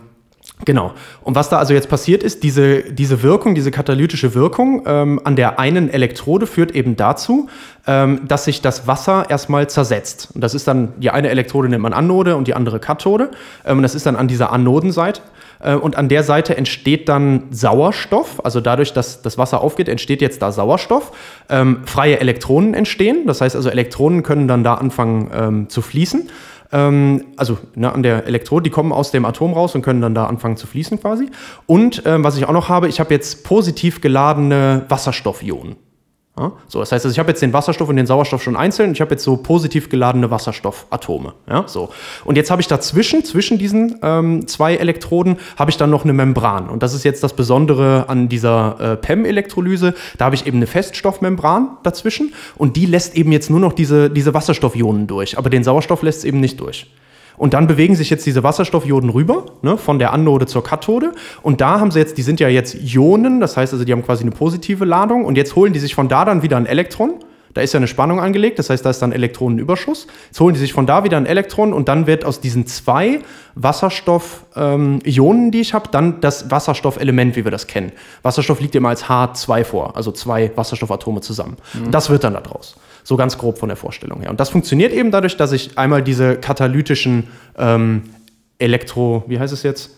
Genau. Und was da also jetzt passiert ist, diese, diese Wirkung, diese katalytische Wirkung ähm, an der einen Elektrode führt eben dazu, ähm, dass sich das Wasser erstmal zersetzt. Und das ist dann, die eine Elektrode nennt man Anode und die andere Kathode. Ähm, und das ist dann an dieser Anodenseite. Äh, und an der Seite entsteht dann Sauerstoff. Also dadurch, dass das Wasser aufgeht, entsteht jetzt da Sauerstoff. Ähm, freie Elektronen entstehen. Das heißt also, Elektronen können dann da anfangen ähm, zu fließen. Ähm, also ne, an der Elektrode, die kommen aus dem Atom raus und können dann da anfangen zu fließen quasi. Und ähm, was ich auch noch habe, ich habe jetzt positiv geladene Wasserstoffionen. Ja? So, das heißt, also ich habe jetzt den Wasserstoff und den Sauerstoff schon einzeln. Ich habe jetzt so positiv geladene Wasserstoffatome. Ja? So. Und jetzt habe ich dazwischen, zwischen diesen ähm, zwei Elektroden, habe ich dann noch eine Membran. Und das ist jetzt das Besondere an dieser äh, PEM-Elektrolyse. Da habe ich eben eine Feststoffmembran dazwischen und die lässt eben jetzt nur noch diese, diese Wasserstoffionen durch. Aber den Sauerstoff lässt es eben nicht durch. Und dann bewegen sich jetzt diese Wasserstoffioden rüber, ne, von der Anode zur Kathode. Und da haben sie jetzt, die sind ja jetzt Ionen, das heißt also, die haben quasi eine positive Ladung. Und jetzt holen die sich von da dann wieder ein Elektron. Da ist ja eine Spannung angelegt, das heißt, da ist dann Elektronenüberschuss. Jetzt holen die sich von da wieder ein Elektron und dann wird aus diesen zwei Wasserstoff-Ionen, ähm, die ich habe, dann das Wasserstoffelement, wie wir das kennen. Wasserstoff liegt immer als H2 vor, also zwei Wasserstoffatome zusammen. Mhm. Das wird dann da draus. So ganz grob von der Vorstellung her. Und das funktioniert eben dadurch, dass ich einmal diese katalytischen ähm, Elektro, wie heißt es jetzt?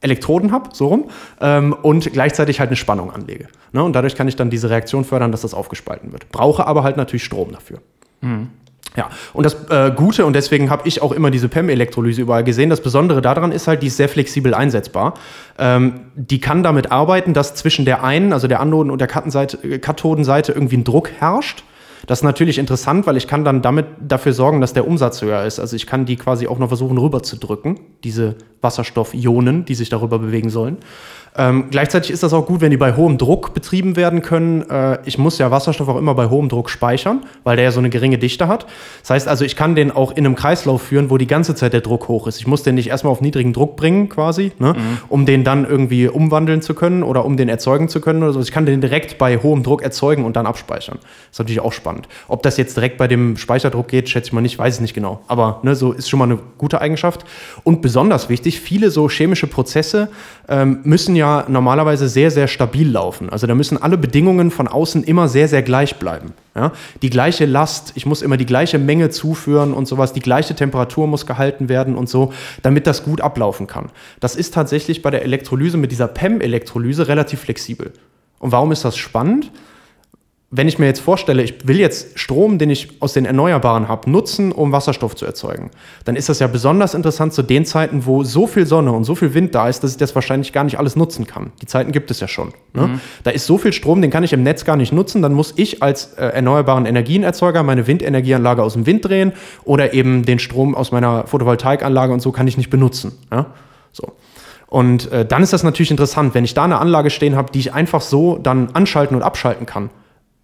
Elektroden habe, so rum, ähm, und gleichzeitig halt eine Spannung anlege. Ne? Und dadurch kann ich dann diese Reaktion fördern, dass das aufgespalten wird. Brauche aber halt natürlich Strom dafür. Mhm. Ja, und das äh, Gute, und deswegen habe ich auch immer diese PEM-Elektrolyse überall gesehen, das Besondere daran ist halt, die ist sehr flexibel einsetzbar. Ähm, die kann damit arbeiten, dass zwischen der einen, also der Anoden- und der Kathodenseite irgendwie ein Druck herrscht. Das ist natürlich interessant, weil ich kann dann damit dafür sorgen, dass der Umsatz höher ist. Also ich kann die quasi auch noch versuchen rüberzudrücken, diese Wasserstoffionen, die sich darüber bewegen sollen. Ähm, gleichzeitig ist das auch gut, wenn die bei hohem Druck betrieben werden können. Äh, ich muss ja Wasserstoff auch immer bei hohem Druck speichern, weil der ja so eine geringe Dichte hat. Das heißt also, ich kann den auch in einem Kreislauf führen, wo die ganze Zeit der Druck hoch ist. Ich muss den nicht erstmal auf niedrigen Druck bringen, quasi, ne, mhm. um den dann irgendwie umwandeln zu können oder um den erzeugen zu können oder so. Ich kann den direkt bei hohem Druck erzeugen und dann abspeichern. Das ist natürlich auch spannend. Ob das jetzt direkt bei dem Speicherdruck geht, schätze ich mal nicht, weiß ich nicht genau. Aber ne, so ist schon mal eine gute Eigenschaft. Und besonders wichtig, viele so chemische Prozesse ähm, müssen ja ja normalerweise sehr, sehr stabil laufen. Also da müssen alle Bedingungen von außen immer sehr, sehr gleich bleiben. Ja? Die gleiche Last, ich muss immer die gleiche Menge zuführen und sowas, die gleiche Temperatur muss gehalten werden und so, damit das gut ablaufen kann. Das ist tatsächlich bei der Elektrolyse mit dieser PEM-Elektrolyse relativ flexibel. Und warum ist das spannend? Wenn ich mir jetzt vorstelle, ich will jetzt Strom, den ich aus den Erneuerbaren habe, nutzen, um Wasserstoff zu erzeugen, dann ist das ja besonders interessant zu den Zeiten, wo so viel Sonne und so viel Wind da ist, dass ich das wahrscheinlich gar nicht alles nutzen kann. Die Zeiten gibt es ja schon. Ne? Mhm. Da ist so viel Strom, den kann ich im Netz gar nicht nutzen. Dann muss ich als äh, erneuerbaren Energienerzeuger meine Windenergieanlage aus dem Wind drehen oder eben den Strom aus meiner Photovoltaikanlage und so kann ich nicht benutzen. Ja? So. Und äh, dann ist das natürlich interessant, wenn ich da eine Anlage stehen habe, die ich einfach so dann anschalten und abschalten kann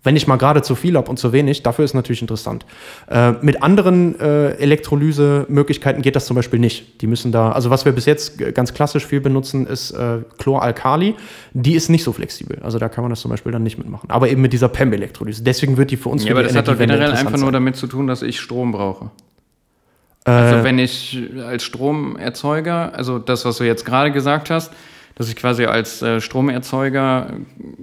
wenn ich mal gerade zu viel habe und zu wenig, dafür ist natürlich interessant. Äh, mit anderen äh, Elektrolysemöglichkeiten geht das zum Beispiel nicht. Die müssen da, also was wir bis jetzt ganz klassisch viel benutzen, ist äh, Chloralkali. Die ist nicht so flexibel. Also da kann man das zum Beispiel dann nicht mitmachen. Aber eben mit dieser PEM-Elektrolyse. Deswegen wird die für uns Ja, aber das hat doch generell einfach nur damit zu tun, dass ich Strom brauche. Also äh, wenn ich als Stromerzeuger, also das, was du jetzt gerade gesagt hast, dass ich quasi als äh, Stromerzeuger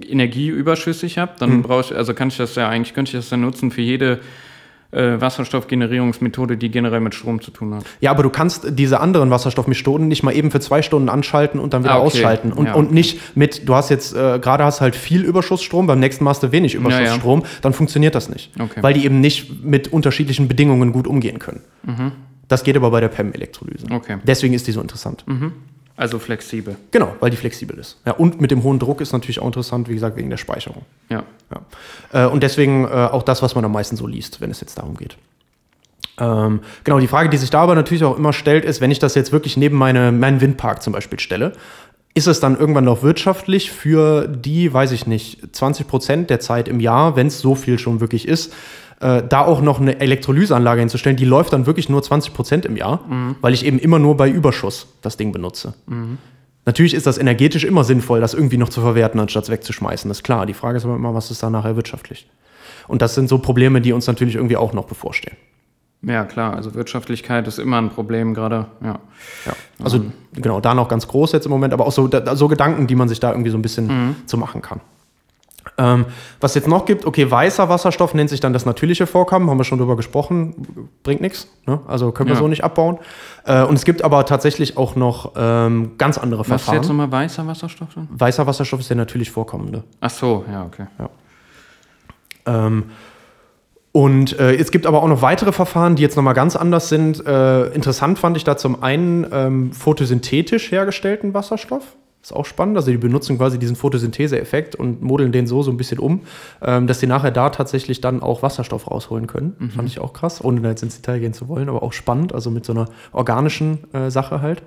Energie überschüssig habe, dann mhm. brauche ich, also kann ich das ja eigentlich, könnte ich das dann nutzen für jede äh, Wasserstoffgenerierungsmethode, die generell mit Strom zu tun hat. Ja, aber du kannst diese anderen Wasserstoffmethoden nicht mal eben für zwei Stunden anschalten und dann wieder ah, okay. ausschalten. Und, ja. und nicht mit, du hast jetzt, äh, gerade hast halt viel Überschussstrom, beim nächsten Mal hast du wenig Überschussstrom, ja, ja. dann funktioniert das nicht. Okay. Weil die eben nicht mit unterschiedlichen Bedingungen gut umgehen können. Mhm. Das geht aber bei der PEM-Elektrolyse. Okay. Deswegen ist die so interessant. Mhm. Also flexibel. Genau, weil die flexibel ist. Ja, und mit dem hohen Druck ist natürlich auch interessant, wie gesagt, wegen der Speicherung. Ja. ja. Äh, und deswegen äh, auch das, was man am meisten so liest, wenn es jetzt darum geht. Ähm, genau, die Frage, die sich da aber natürlich auch immer stellt, ist, wenn ich das jetzt wirklich neben meine, meinen Windpark zum Beispiel stelle, ist es dann irgendwann noch wirtschaftlich für die, weiß ich nicht, 20 Prozent der Zeit im Jahr, wenn es so viel schon wirklich ist, äh, da auch noch eine Elektrolyseanlage hinzustellen, die läuft dann wirklich nur 20 Prozent im Jahr, mhm. weil ich eben immer nur bei Überschuss das Ding benutze. Mhm. Natürlich ist das energetisch immer sinnvoll, das irgendwie noch zu verwerten, anstatt es wegzuschmeißen. Das ist klar. Die Frage ist aber immer, was ist da nachher wirtschaftlich? Und das sind so Probleme, die uns natürlich irgendwie auch noch bevorstehen. Ja, klar. Also Wirtschaftlichkeit ist immer ein Problem, gerade. Ja. ja. Also ähm. genau, da noch ganz groß jetzt im Moment, aber auch so, da, so Gedanken, die man sich da irgendwie so ein bisschen mhm. zu machen kann. Ähm, was jetzt noch gibt, okay, weißer Wasserstoff nennt sich dann das natürliche Vorkommen, haben wir schon drüber gesprochen, bringt nichts, ne? also können wir ja. so nicht abbauen. Äh, und es gibt aber tatsächlich auch noch ähm, ganz andere was Verfahren. Was ist jetzt nochmal weißer Wasserstoff? Dann? Weißer Wasserstoff ist der natürlich vorkommende. Ach so, ja, okay. Ja. Ähm, und äh, es gibt aber auch noch weitere Verfahren, die jetzt nochmal ganz anders sind. Äh, interessant fand ich da zum einen ähm, photosynthetisch hergestellten Wasserstoff. Ist auch spannend. Also die benutzen quasi diesen Photosynthese-Effekt und modeln den so so ein bisschen um, ähm, dass die nachher da tatsächlich dann auch Wasserstoff rausholen können. Mhm. Fand ich auch krass, ohne da jetzt ins Detail gehen zu wollen, aber auch spannend, also mit so einer organischen äh, Sache halt.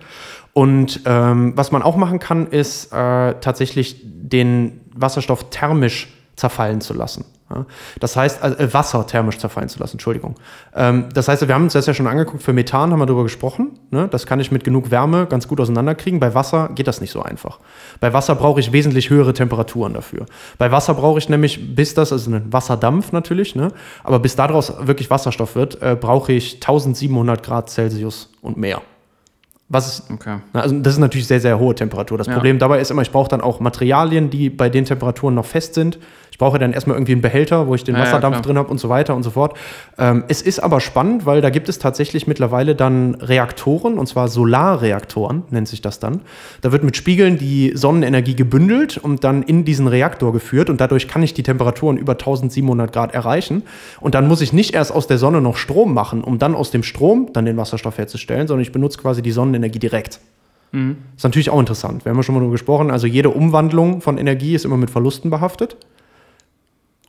Und ähm, was man auch machen kann, ist äh, tatsächlich den Wasserstoff thermisch zerfallen zu lassen. Das heißt, also, äh, Wasser thermisch zerfallen zu lassen, Entschuldigung. Ähm, das heißt, wir haben uns das ja schon angeguckt, für Methan haben wir darüber gesprochen. Ne? Das kann ich mit genug Wärme ganz gut auseinanderkriegen. Bei Wasser geht das nicht so einfach. Bei Wasser brauche ich wesentlich höhere Temperaturen dafür. Bei Wasser brauche ich nämlich, bis das, also ein Wasserdampf natürlich, ne? aber bis daraus wirklich Wasserstoff wird, äh, brauche ich 1700 Grad Celsius und mehr. Was ist, okay. also das ist natürlich sehr, sehr hohe Temperatur. Das ja. Problem dabei ist immer, ich brauche dann auch Materialien, die bei den Temperaturen noch fest sind. Ich brauche dann erstmal irgendwie einen Behälter, wo ich den ja, Wasserdampf ja, drin habe und so weiter und so fort. Ähm, es ist aber spannend, weil da gibt es tatsächlich mittlerweile dann Reaktoren, und zwar Solarreaktoren nennt sich das dann. Da wird mit Spiegeln die Sonnenenergie gebündelt und dann in diesen Reaktor geführt und dadurch kann ich die Temperaturen über 1700 Grad erreichen. Und dann muss ich nicht erst aus der Sonne noch Strom machen, um dann aus dem Strom dann den Wasserstoff herzustellen, sondern ich benutze quasi die Sonnenenergie direkt. Mhm. Ist natürlich auch interessant. Wir haben ja schon mal darüber gesprochen. Also jede Umwandlung von Energie ist immer mit Verlusten behaftet.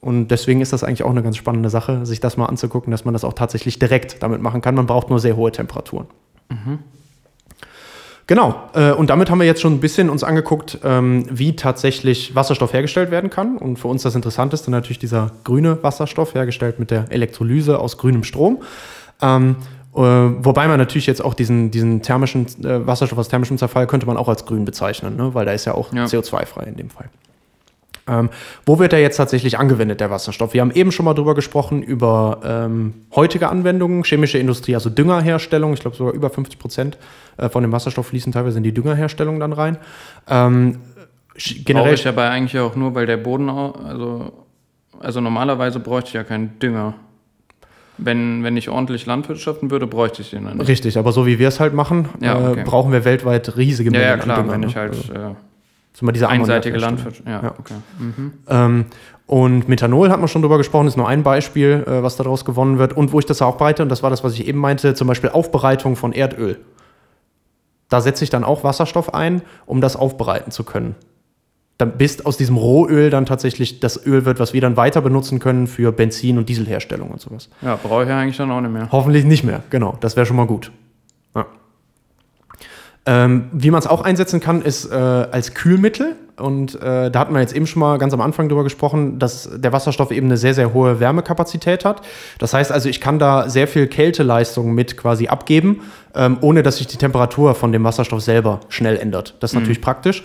Und deswegen ist das eigentlich auch eine ganz spannende Sache, sich das mal anzugucken, dass man das auch tatsächlich direkt damit machen kann. Man braucht nur sehr hohe Temperaturen. Mhm. Genau, äh, und damit haben wir jetzt schon ein bisschen uns angeguckt, ähm, wie tatsächlich Wasserstoff hergestellt werden kann. Und für uns das Interessanteste natürlich dieser grüne Wasserstoff, hergestellt mit der Elektrolyse aus grünem Strom. Ähm, äh, wobei man natürlich jetzt auch diesen, diesen thermischen äh, Wasserstoff aus thermischem Zerfall könnte man auch als grün bezeichnen, ne? weil da ist ja auch ja. CO2-frei in dem Fall. Ähm, wo wird er jetzt tatsächlich angewendet, der Wasserstoff? Wir haben eben schon mal drüber gesprochen, über ähm, heutige Anwendungen, chemische Industrie, also Düngerherstellung. Ich glaube, sogar über 50 Prozent äh, von dem Wasserstoff fließen teilweise in die Düngerherstellung dann rein. Ähm, generell. Brauche ich dabei eigentlich auch nur, weil der Boden, also, also normalerweise bräuchte ich ja keinen Dünger. Wenn, wenn ich ordentlich landwirtschaften würde, bräuchte ich den dann nicht. Richtig, aber so wie wir es halt machen, ja, okay. äh, brauchen wir weltweit riesige Mengen ja, ja, klar, an Dünger. Wenn ne? ich halt, also. äh, Zum Beispiel diese Einseitige. Landwirtschaft. Ja, okay. Ähm, und Methanol hat man schon drüber gesprochen, ist nur ein Beispiel, äh, was daraus gewonnen wird. Und wo ich das auch breite, und das war das, was ich eben meinte, zum Beispiel Aufbereitung von Erdöl. Da setze ich dann auch Wasserstoff ein, um das aufbereiten zu können. Dann bis aus diesem Rohöl dann tatsächlich das Öl wird, was wir dann weiter benutzen können für Benzin- und Dieselherstellung und sowas. Ja, brauche ich ja eigentlich dann auch nicht mehr. Hoffentlich nicht mehr, genau. Das wäre schon mal gut. Ähm, wie man es auch einsetzen kann, ist äh, als Kühlmittel. Und äh, da hatten wir jetzt eben schon mal ganz am Anfang drüber gesprochen, dass der Wasserstoff eben eine sehr, sehr hohe Wärmekapazität hat. Das heißt also, ich kann da sehr viel Kälteleistung mit quasi abgeben, ähm, ohne dass sich die Temperatur von dem Wasserstoff selber schnell ändert. Das ist natürlich praktisch.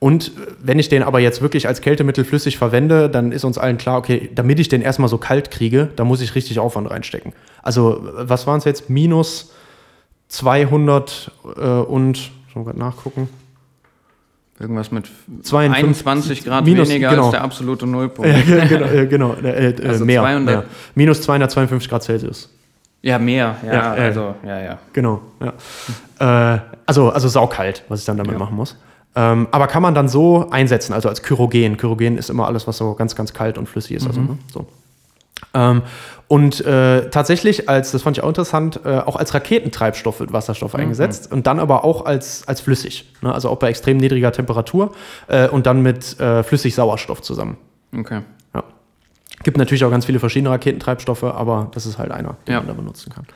Und wenn ich den aber jetzt wirklich als Kältemittel flüssig verwende, dann ist uns allen klar, okay, damit ich den erstmal so kalt kriege, da muss ich richtig Aufwand reinstecken. Also, was waren es jetzt? Minus 200 äh, und, schon mal grad nachgucken. Irgendwas mit 52 21 Grad minus- weniger genau. als der absolute Nullpunkt. Ja, genau, äh, genau äh, äh, Also mehr, 200 mehr. Minus 252 Grad Celsius. Ja, mehr. Ja, Ja, äh, also, ja, ja. Genau, ja. Äh, also, also saukalt, was ich dann damit Ja. machen muss. Ähm, aber kann man dann so einsetzen, also als Kyrogen. Kyrogen ist immer alles, was so ganz, ganz kalt und flüssig ist. Also, ne? so. Ähm, und äh, tatsächlich, als, das fand ich auch interessant, äh, auch als Raketentreibstoff wird Wasserstoff eingesetzt und dann aber auch als, als flüssig. Ne? Also auch bei extrem niedriger Temperatur äh, und dann mit äh, Flüssig-Sauerstoff zusammen. Okay. Ja. Gibt natürlich auch ganz viele verschiedene Raketentreibstoffe, aber das ist halt einer, den Ja. man da benutzen kann.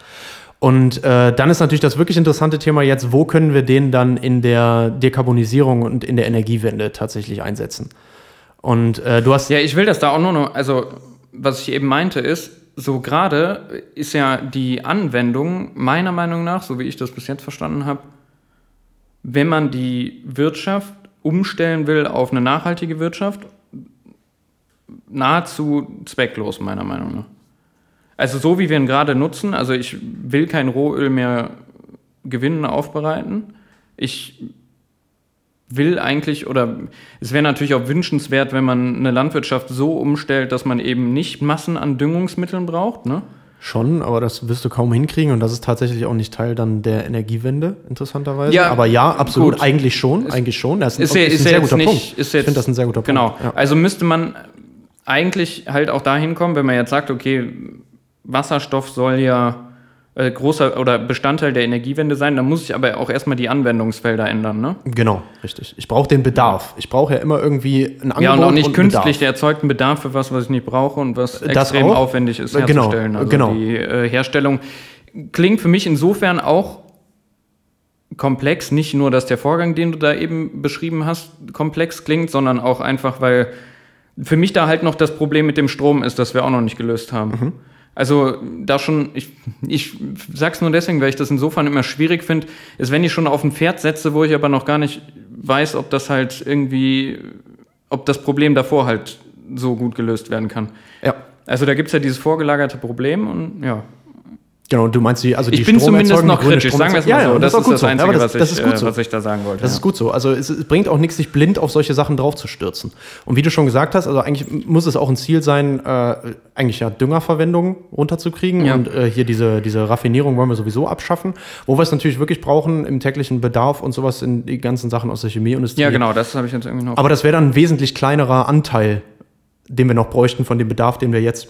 Und äh, dann ist natürlich das wirklich interessante Thema jetzt, wo können wir den dann in der Dekarbonisierung und in der Energiewende tatsächlich einsetzen? Und äh, du hast Ja, ich will das da auch nur noch, also was ich eben meinte ist, so gerade ist ja die Anwendung meiner Meinung nach, so wie ich das bis jetzt verstanden habe, wenn man die Wirtschaft umstellen will auf eine nachhaltige Wirtschaft, nahezu zwecklos meiner Meinung nach. Also so wie wir ihn gerade nutzen, also ich will kein Rohöl mehr gewinnen, aufbereiten. Ich will eigentlich, oder es wäre natürlich auch wünschenswert, wenn man eine Landwirtschaft so umstellt, dass man eben nicht Massen an Düngungsmitteln braucht. Ne? schon, aber das wirst du kaum hinkriegen und das ist tatsächlich auch nicht Teil dann der Energiewende, interessanterweise. Ja, aber ja, absolut, gut. eigentlich schon, eigentlich schon. Das Ist, ja, ist, ja jetzt nicht, Ist ich finde das ein sehr guter genau. Punkt. Ja. Also müsste man eigentlich halt auch dahin kommen, wenn man jetzt sagt, okay, Wasserstoff soll ja äh, großer oder Bestandteil der Energiewende sein, dann muss ich aber auch erstmal die Anwendungsfelder ändern. Ne? Genau, richtig. Ich brauche den Bedarf. Ich brauche ja immer irgendwie ein Angebot Ja, und auch nicht einen künstlich der erzeugten Bedarf für was, was ich nicht brauche und was Das extrem auch. aufwendig ist genau, herzustellen. Also genau. die äh, Herstellung klingt für mich insofern auch komplex, nicht nur, dass der Vorgang, den du da eben beschrieben hast, komplex klingt, sondern auch einfach, weil für mich da halt noch das Problem mit dem Strom ist, das wir auch noch nicht gelöst haben. Mhm. Also da schon, ich, ich sag's nur deswegen, weil ich das insofern immer schwierig finde, ist, wenn ich schon auf ein Pferd setze, wo ich aber noch gar nicht weiß, ob das halt irgendwie, ob das Problem davor halt so gut gelöst werden kann. Ja, Also da gibt's ja dieses vorgelagerte Problem und ja. Genau. Du meinst die, also die Ich bin zumindest noch kritisch, sagen wir es mal Stromerzeugung- so. Ja, ja, das, auch ist gut das so. Einzige, Ja, aber was, das, das ich, ist gut äh, so. was ich da sagen wollte. Das ja. ist gut so. Also es, es bringt auch nichts, sich blind auf solche Sachen draufzustürzen. Und wie du schon gesagt hast, also eigentlich muss es auch ein Ziel sein, äh, eigentlich ja Düngerverwendung runterzukriegen. Ja. Und äh, hier diese, diese Raffinierung wollen wir sowieso abschaffen. Wo wir es natürlich wirklich brauchen im täglichen Bedarf und sowas in die ganzen Sachen aus der Chemieindustrie. Ja, genau, das habe ich jetzt irgendwie noch. Aber das wäre dann ein wesentlich kleinerer Anteil, den wir noch bräuchten von dem Bedarf, den wir jetzt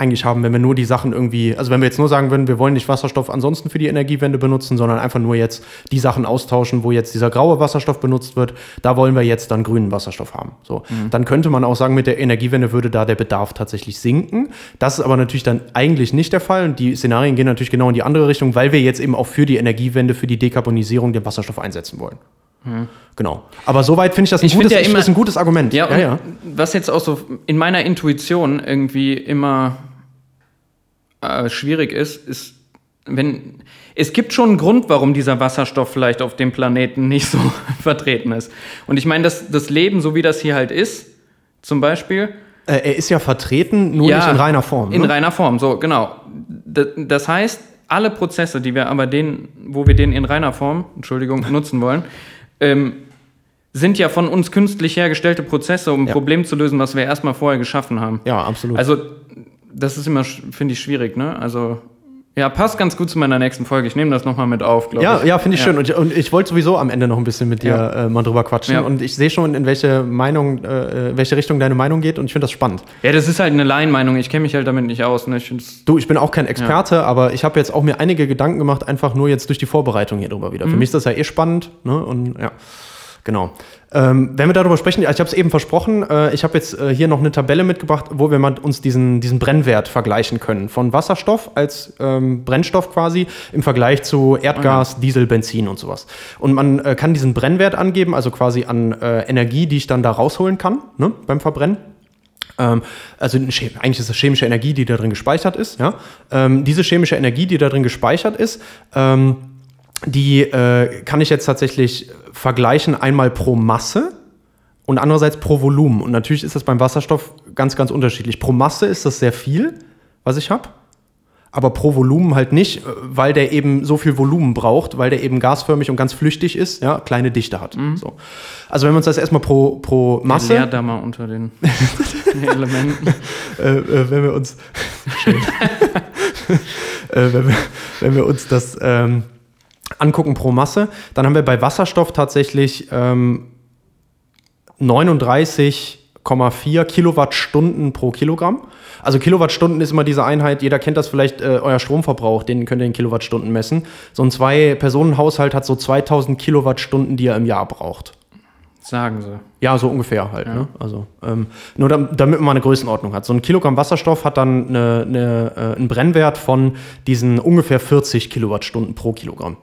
eigentlich haben, wenn wir nur die Sachen irgendwie, also wenn wir jetzt nur sagen würden, wir wollen nicht Wasserstoff ansonsten für die Energiewende benutzen, sondern einfach nur jetzt die Sachen austauschen, wo jetzt dieser graue Wasserstoff benutzt wird, da wollen wir jetzt dann grünen Wasserstoff haben. So, dann könnte man auch sagen, mit der Energiewende würde da der Bedarf tatsächlich sinken. Das ist aber natürlich dann eigentlich nicht der Fall und die Szenarien gehen natürlich genau in die andere Richtung, weil wir jetzt eben auch für die Energiewende, für die Dekarbonisierung den Wasserstoff einsetzen wollen. Genau. Aber soweit finde ich das ein, Ich gutes, ja immer- ein gutes Argument. Ja, und was jetzt auch so in meiner Intuition irgendwie immer äh, schwierig ist, ist, wenn es gibt schon einen Grund, warum dieser Wasserstoff vielleicht auf dem Planeten nicht so vertreten ist. Und ich meine, das, das Leben, so wie das hier halt ist, zum Beispiel, Äh, er ist ja vertreten, nur nicht in reiner Form. In ne? reiner Form, so, genau. D das heißt, alle Prozesse, die wir aber den, wo wir den in reiner Form, Entschuldigung, nutzen wollen, ähm, sind ja von uns künstlich hergestellte Prozesse, um ein Ja. Problem zu lösen, was wir erstmal vorher geschaffen haben. ja, absolut. Also, das ist immer, finde ich, schwierig, ne? Also, Ja, passt ganz gut zu meiner nächsten Folge. Ich nehme das nochmal mit auf, glaube Ja, ich. ja, finde ich schön. Und, und ich wollte sowieso am Ende noch ein bisschen mit dir Ja. äh, mal drüber quatschen. Ja. Und ich sehe schon, in welche Meinung, äh, welche Richtung deine Meinung geht. Und ich finde das spannend. Ja, das ist halt eine Laienmeinung. Ich kenne mich halt damit nicht aus. Ne? Ich Du, ich bin auch kein Experte, aber ich habe jetzt auch mir einige Gedanken gemacht, einfach nur jetzt durch die Vorbereitung hier drüber wieder. Für mich ist das ja eh spannend. Ne? Und ja, genau. Ähm, wenn wir darüber sprechen, ich habe es eben versprochen, äh, ich habe jetzt äh, hier noch eine Tabelle mitgebracht, wo wir mal uns diesen, diesen Brennwert vergleichen können. Von Wasserstoff als ähm, Brennstoff quasi im Vergleich zu Erdgas, Diesel, Benzin und sowas. Und man äh, kann diesen Brennwert angeben, also quasi an äh, Energie, die ich dann da rausholen kann ne, beim Verbrennen. Ähm, also eigentlich ist das chemische Energie, die da drin gespeichert ist. Ja? Ähm, diese chemische Energie, die da drin gespeichert ist, ähm, die äh, kann ich jetzt tatsächlich vergleichen einmal pro Masse und andererseits pro Volumen. Und natürlich ist das beim Wasserstoff ganz, ganz unterschiedlich. Pro Masse ist das sehr viel, was ich habe. Aber pro Volumen halt nicht, äh, weil der eben so viel Volumen braucht, weil der eben gasförmig und ganz flüchtig ist, ja, kleine Dichte hat. So. Also wenn wir uns das erstmal pro, pro Masse. Leer da mal unter den Elementen. äh, äh, wenn wir uns schön. äh, wenn, wir, wenn wir uns das ähm, angucken pro Masse, dann haben wir bei Wasserstoff tatsächlich ähm, 39,4 Kilowattstunden pro Kilogramm. Also Kilowattstunden ist immer diese Einheit, jeder kennt das vielleicht, äh, euer Stromverbrauch, den könnt ihr in Kilowattstunden messen. So ein Zwei-Personen-Haushalt hat so 2000 Kilowattstunden, die er im Jahr braucht. Sagen sie. Ja, so ungefähr halt. Ne? Also, ähm, nur dam- damit man mal eine Größenordnung hat. So ein Kilogramm Wasserstoff hat dann eine, eine, äh, einen Brennwert von diesen ungefähr 40 Kilowattstunden pro Kilogramm.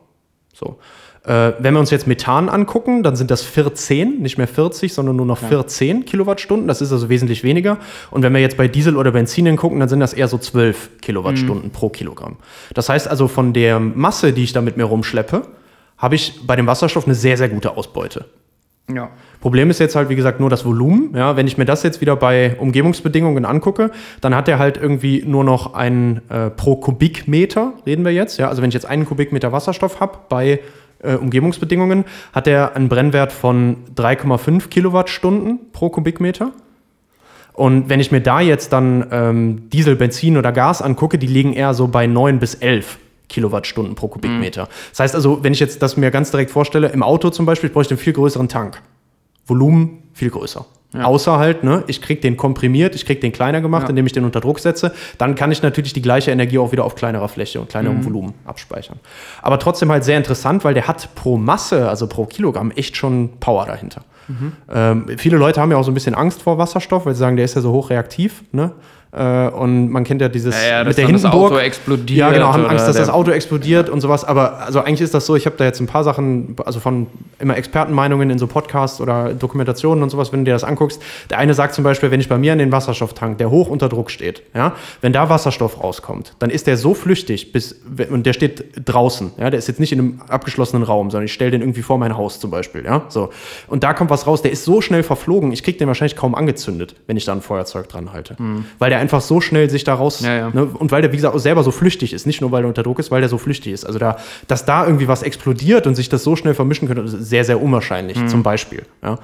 So. Äh, wenn wir uns jetzt Methan angucken, dann sind das 14, nicht mehr 40, sondern nur noch 14 Kilowattstunden. Das ist also wesentlich weniger. Und wenn wir jetzt bei Diesel oder Benzin hingucken, dann sind das eher so 12 Kilowattstunden pro Kilogramm. Das heißt also, von der Masse, die ich da mit mir rumschleppe, habe ich bei dem Wasserstoff eine sehr, sehr gute Ausbeute. Ja. Problem ist jetzt halt, wie gesagt, nur das Volumen. Ja, wenn ich mir das jetzt wieder bei Umgebungsbedingungen angucke, dann hat er halt irgendwie nur noch einen äh, pro Kubikmeter, reden wir jetzt. Ja, also wenn ich jetzt einen Kubikmeter Wasserstoff habe bei äh, Umgebungsbedingungen, hat er einen Brennwert von 3,5 Kilowattstunden pro Kubikmeter. Und wenn ich mir da jetzt dann ähm, Diesel, Benzin oder Gas angucke, die liegen eher so bei 9 bis 11 Kilowattstunden pro Kubikmeter. Das heißt also, wenn ich jetzt das mir ganz direkt vorstelle, im Auto zum Beispiel, bräuchte ich einen viel größeren Tank. Volumen viel größer. Außer halt, ne, ich krieg den komprimiert, ich krieg den kleiner gemacht, Ja. indem ich den unter Druck setze. Dann kann ich natürlich die gleiche Energie auch wieder auf kleinerer Fläche und kleinerem Volumen abspeichern. Aber trotzdem halt sehr interessant, weil der hat pro Masse, also pro Kilogramm, echt schon Power dahinter. Ähm, viele Leute haben ja auch so ein bisschen Angst vor Wasserstoff, weil sie sagen, der ist ja so hochreaktiv. Ne? Äh, und man kennt ja dieses Ja, ja, mit der dann das Hindenburg. Auto explodiert Ja, genau, haben Angst, dass das Auto explodiert und sowas. Aber also eigentlich ist das so, ich habe da jetzt ein paar Sachen, also von immer Expertenmeinungen in so Podcasts oder Dokumentationen und sowas, wenn du dir das anguckst. Der eine sagt zum Beispiel, wenn ich bei mir an den Wasserstofftank, der hoch unter Druck steht, ja, wenn da Wasserstoff rauskommt, dann ist der so flüchtig, bis, und der steht draußen, ja, der ist jetzt nicht in einem abgeschlossenen Raum, sondern ich stelle den irgendwie vor mein Haus zum Beispiel, ja, so. Und da kommt was raus, der ist so schnell verflogen, ich krieg den wahrscheinlich kaum angezündet, wenn ich da ein Feuerzeug dran halte. Weil der einfach so schnell sich daraus, Ja, ja. Ne, und weil der, wie gesagt, auch selber so flüchtig ist, nicht nur weil er unter Druck ist, weil der so flüchtig ist. Also da, dass da irgendwie was explodiert und sich das so schnell vermischen könnte, ist sehr, sehr unwahrscheinlich, Mhm. zum Beispiel. Ja.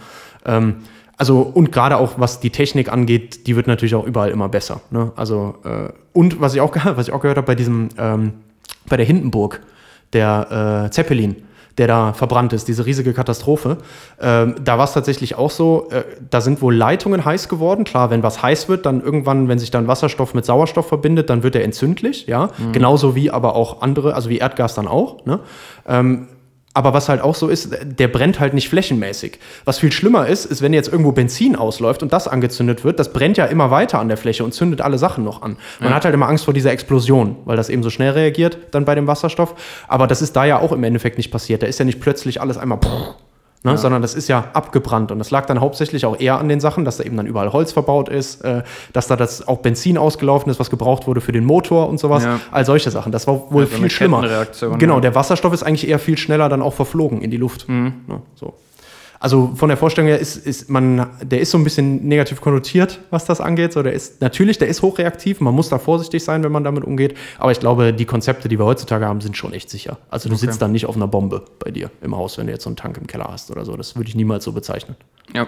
Ähm, also, und gerade auch was die Technik angeht, die wird natürlich auch überall immer besser. Ne? Also, äh, und was ich auch, was ich auch gehört habe bei diesem, ähm, bei der Hindenburg, der äh, Zeppelin, der da verbrannt ist, diese riesige Katastrophe. Ähm, da war es tatsächlich auch so, äh, da sind wohl Leitungen heiß geworden. Klar, wenn was heiß wird, dann irgendwann, wenn sich dann Wasserstoff mit Sauerstoff verbindet, dann wird er entzündlich, ja. Genauso wie aber auch andere, also wie Erdgas dann auch. Ne? Ähm, aber was halt auch so ist, der brennt halt nicht flächenmäßig. Was viel schlimmer ist, ist, wenn jetzt irgendwo Benzin ausläuft und das angezündet wird, das brennt ja immer weiter an der Fläche und zündet alle Sachen noch an. Man hat halt immer Angst vor dieser Explosion, weil das eben so schnell reagiert dann bei dem Wasserstoff. Aber das ist da ja auch im Endeffekt nicht passiert. Da ist ja nicht plötzlich alles einmal Ne, Sondern das ist ja abgebrannt. Und das lag dann hauptsächlich auch eher an den Sachen, dass da eben dann überall Holz verbaut ist, äh, dass da das auch Benzin ausgelaufen ist, was gebraucht wurde für den Motor und sowas. Ja. All solche Sachen. Das war wohl Ja, so viel schlimmer. Genau, ja. der Wasserstoff ist eigentlich eher viel schneller dann auch verflogen in die Luft. Ne, so. Also von der Vorstellung her ist, ist man, der ist so ein bisschen negativ konnotiert, was das angeht. So, der ist natürlich, der ist hochreaktiv. Man muss da vorsichtig sein, wenn man damit umgeht. Aber ich glaube, die Konzepte, die wir heutzutage haben, sind schon echt sicher. Also du sitzt dann nicht auf einer Bombe bei dir im Haus, wenn du jetzt so einen Tank im Keller hast oder so. Das würde ich niemals so bezeichnen. Ja.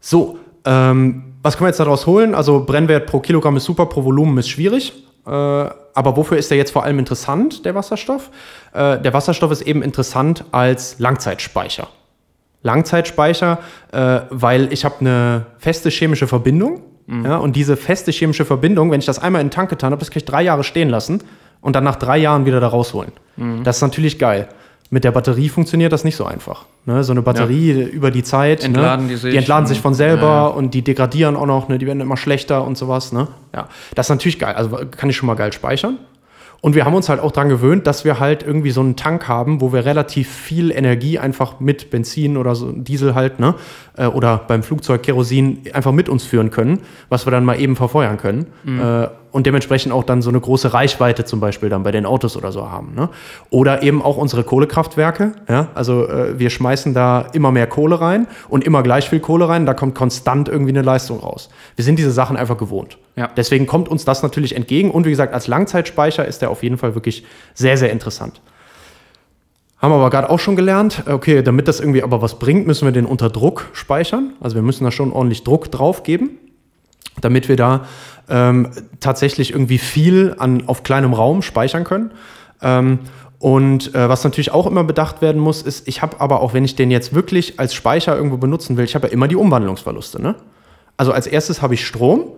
So, ähm, was können wir jetzt daraus holen? Also Brennwert pro Kilogramm ist super, pro Volumen ist schwierig. Äh, aber wofür ist der jetzt vor allem interessant, der Wasserstoff? Äh, der Wasserstoff ist eben interessant als Langzeitspeicher. Langzeitspeicher, äh, weil ich habe eine feste chemische Verbindung. Mhm. Ja, und diese feste chemische Verbindung, wenn ich das einmal in den Tank getan habe, das kann ich drei Jahre stehen lassen und dann nach drei Jahren wieder da rausholen. Mhm. Das ist natürlich geil. Mit der Batterie funktioniert das nicht so einfach. Ne? So eine Batterie ja. über die Zeit, ne? entladen ne? die, sich, die entladen sich von selber ja. und die degradieren auch noch, ne? die werden immer schlechter und sowas. Ne? Ja. Das ist natürlich geil. Also kann ich schon mal geil speichern. Und wir haben uns halt auch daran gewöhnt, dass wir halt irgendwie so einen Tank haben, wo wir relativ viel Energie einfach mit Benzin oder so Diesel halt, ne, äh, oder beim Flugzeug Kerosin einfach mit uns führen können, was wir dann mal eben verfeuern können. Mhm. Äh, und dementsprechend auch dann so eine große Reichweite zum Beispiel dann bei den Autos oder so haben. Ne? Oder eben auch unsere Kohlekraftwerke. Ja? Also äh, wir schmeißen da immer mehr Kohle rein und immer gleich viel Kohle rein. Da kommt konstant irgendwie eine Leistung raus. Wir sind diese Sachen einfach gewohnt. Ja. Deswegen kommt uns das natürlich entgegen. Und wie gesagt, als Langzeitspeicher ist der auf jeden Fall wirklich sehr, sehr interessant. Haben wir aber gerade auch schon gelernt, okay, damit das irgendwie aber was bringt, müssen wir den unter Druck speichern. Also wir müssen da schon ordentlich Druck drauf geben, damit wir da ähm, tatsächlich irgendwie viel an, auf kleinem Raum speichern können. Ähm, und äh, was natürlich auch immer bedacht werden muss, ist, ich habe aber auch, wenn ich den jetzt wirklich als Speicher irgendwo benutzen will, ich habe ja immer die Umwandlungsverluste. Ne? Also als erstes habe ich Strom,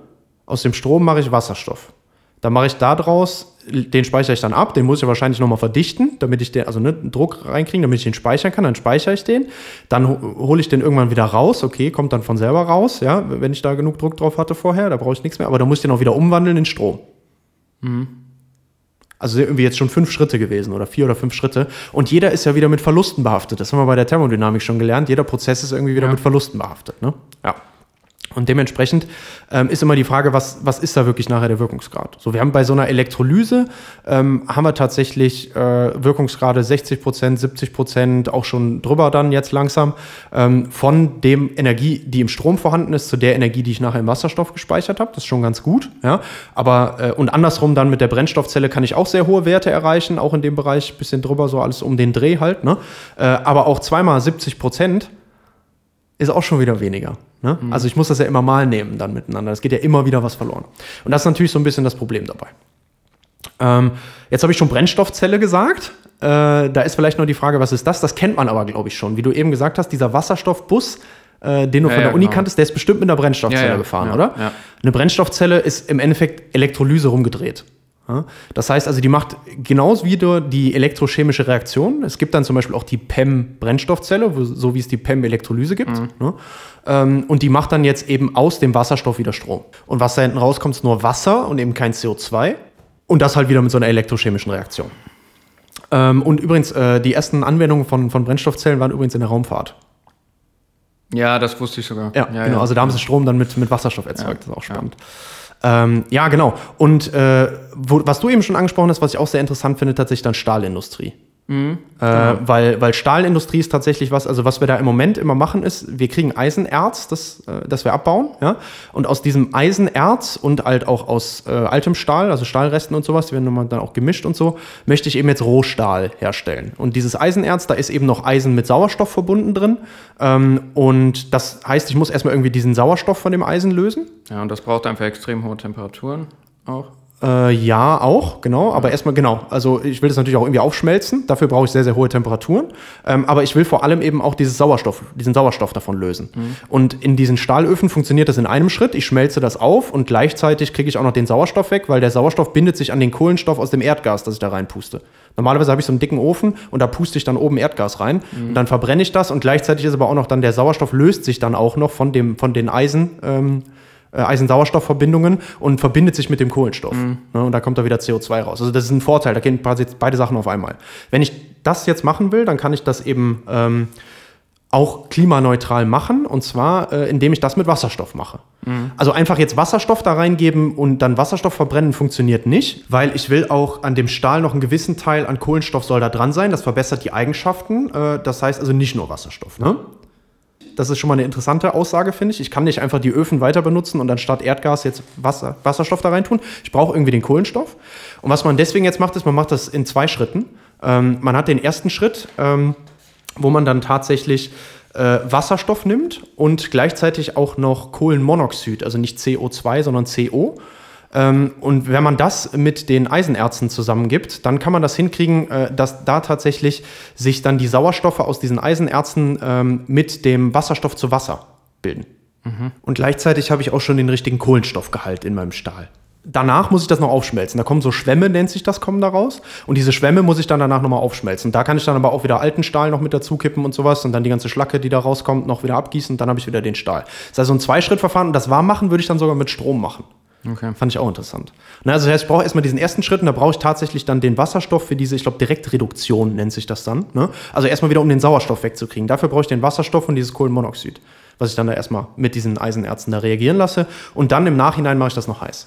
aus dem Strom mache ich Wasserstoff. Dann mache ich daraus, den speichere ich dann ab, den muss ich wahrscheinlich nochmal verdichten, damit ich den, also ne, Druck reinkriege, damit ich den speichern kann, dann speichere ich den, dann hole ich den irgendwann wieder raus, okay, kommt dann von selber raus, ja, wenn ich da genug Druck drauf hatte vorher, da brauche ich nichts mehr, aber dann muss ich den auch wieder umwandeln in Strom. Mhm. Also irgendwie jetzt schon fünf Schritte gewesen oder vier oder fünf Schritte. Und jeder ist ja wieder mit Verlusten behaftet. Das haben wir bei der Thermodynamik schon gelernt. Jeder Prozess ist irgendwie wieder ja. mit Verlusten behaftet. Ne? Ja. Und dementsprechend ähm, ist immer die Frage, was, was ist da wirklich nachher der Wirkungsgrad? So, wir haben bei so einer Elektrolyse, ähm, haben wir tatsächlich äh, Wirkungsgrade 60 Prozent, 70 Prozent, auch schon drüber dann jetzt langsam, ähm, von dem Energie, die im Strom vorhanden ist, zu der Energie, die ich nachher im Wasserstoff gespeichert habe. Das ist schon ganz gut, ja. Aber, äh, und andersrum dann mit der Brennstoffzelle kann ich auch sehr hohe Werte erreichen, auch in dem Bereich, bisschen drüber, so alles um den Dreh halt, ne. Äh, aber auch zweimal 70 Prozent ist auch schon wieder weniger. Ne? Mhm. Also ich muss das ja immer mal nehmen dann miteinander. Es geht ja immer wieder was verloren. Und das ist natürlich so ein bisschen das Problem dabei. Ähm, jetzt habe ich schon Brennstoffzelle gesagt. Äh, da ist vielleicht noch die Frage, was ist das? Das kennt man aber, glaube ich, schon. Wie du eben gesagt hast, dieser Wasserstoffbus, äh, den du ja, von der ja, Uni genau. kanntest, der ist bestimmt mit einer Brennstoffzelle ja, gefahren, oder? Eine Brennstoffzelle ist im Endeffekt Elektrolyse rumgedreht. Das heißt also, die macht genauso wieder die elektrochemische Reaktion. Es gibt dann zum Beispiel auch die PEM-Brennstoffzelle, so wie es die PEM-Elektrolyse gibt. Mhm. Ne? Ähm, und die macht dann jetzt eben aus dem Wasserstoff wieder Strom. Und was da hinten rauskommt, ist nur Wasser und eben kein CO2. Und das halt wieder mit so einer elektrochemischen Reaktion. Ähm, und übrigens, äh, die ersten Anwendungen von, von Brennstoffzellen waren übrigens in der Raumfahrt. Ja, das wusste ich sogar. Ja, ja genau. Ja. Also da haben sie Strom dann mit, mit Wasserstoff erzeugt. Ja. Das ist auch spannend. Ja. Ähm, ja, genau. Und äh, wo, was du eben schon angesprochen hast, was ich auch sehr interessant finde, tatsächlich dann Stahlindustrie. Mhm, äh, genau. weil, weil Stahlindustrie ist tatsächlich was, also was wir da im Moment immer machen ist, wir kriegen Eisenerz, das, äh, das wir abbauen, ja. Und aus diesem Eisenerz und halt auch aus äh, altem Stahl, also Stahlresten und sowas, die werden dann auch gemischt und so, möchte ich eben jetzt Rohstahl herstellen. Und dieses Eisenerz, da ist eben noch Eisen mit Sauerstoff verbunden drin. Ähm, und das heißt, ich muss erstmal irgendwie diesen Sauerstoff von dem Eisen lösen. Ja, und das braucht einfach extrem hohe Temperaturen auch. Äh, ja, auch, genau. Aber erstmal, genau. Also ich will das natürlich auch irgendwie aufschmelzen. Dafür brauche ich sehr, sehr hohe Temperaturen. Ähm, aber ich will vor allem eben auch dieses Sauerstoff, diesen Sauerstoff davon lösen. Mhm. Und in diesen Stahlöfen funktioniert das in einem Schritt. Ich schmelze das auf und gleichzeitig kriege ich auch noch den Sauerstoff weg, weil der Sauerstoff bindet sich an den Kohlenstoff aus dem Erdgas, das ich da reinpuste. Normalerweise habe ich so einen dicken Ofen und da puste ich dann oben Erdgas rein mhm. und dann verbrenne ich das und gleichzeitig ist aber auch noch dann der Sauerstoff löst sich dann auch noch von dem von den Eisen ähm, äh, Eisen-Sauerstoff-Verbindungen und verbindet sich mit dem Kohlenstoff. Mhm. Ne, und da kommt da wieder CO2 raus. Also das ist ein Vorteil, da gehen beide Sachen auf einmal. Wenn ich das jetzt machen will, dann kann ich das eben ähm, auch klimaneutral machen und zwar, äh, indem ich das mit Wasserstoff mache. Mhm. Also einfach jetzt Wasserstoff da reingeben und dann Wasserstoff verbrennen funktioniert nicht, weil ich will auch an dem Stahl noch einen gewissen Teil an Kohlenstoff soll da dran sein. Das verbessert die Eigenschaften. Äh, das heißt also nicht nur Wasserstoff. Ne? Das ist schon mal eine interessante Aussage, finde ich. Ich kann nicht einfach die Öfen weiter benutzen und dann statt Erdgas jetzt Wasser, Wasserstoff da rein tun. Ich brauche irgendwie den Kohlenstoff. Und was man deswegen jetzt macht, ist, man macht das in zwei Schritten. Ähm, man hat den ersten Schritt, ähm, wo man dann tatsächlich äh, Wasserstoff nimmt und gleichzeitig auch noch Kohlenmonoxid, also nicht CO2, sondern CO. Ähm, und wenn man das mit den Eisenerzen zusammengibt, dann kann man das hinkriegen, äh, dass da tatsächlich sich dann die Sauerstoffe aus diesen Eisenerzen ähm, mit dem Wasserstoff zu Wasser bilden. Und gleichzeitig habe ich auch schon den richtigen Kohlenstoffgehalt in meinem Stahl. Danach muss ich das noch aufschmelzen. Da kommen so Schwämme, nennt sich das, kommen da raus. Und diese Schwämme muss ich dann danach nochmal aufschmelzen. Da kann ich dann aber auch wieder alten Stahl noch mit dazu kippen und sowas und dann die ganze Schlacke, die da rauskommt, noch wieder abgießen und dann habe ich wieder den Stahl. Das ist also ein Zweischrittverfahren und das warm machen würde ich dann sogar mit Strom machen. Okay. Fand ich auch interessant. Na, also das heißt, ich brauche erstmal diesen ersten Schritt und da brauche ich tatsächlich dann den Wasserstoff für diese, ich glaube, Direktreduktion nennt sich das dann. Ne? Also erstmal wieder, um den Sauerstoff wegzukriegen. Dafür brauche ich den Wasserstoff und dieses Kohlenmonoxid, was ich dann da erstmal mit diesen Eisenerzen da reagieren lasse. Und dann im Nachhinein mache ich das noch heiß.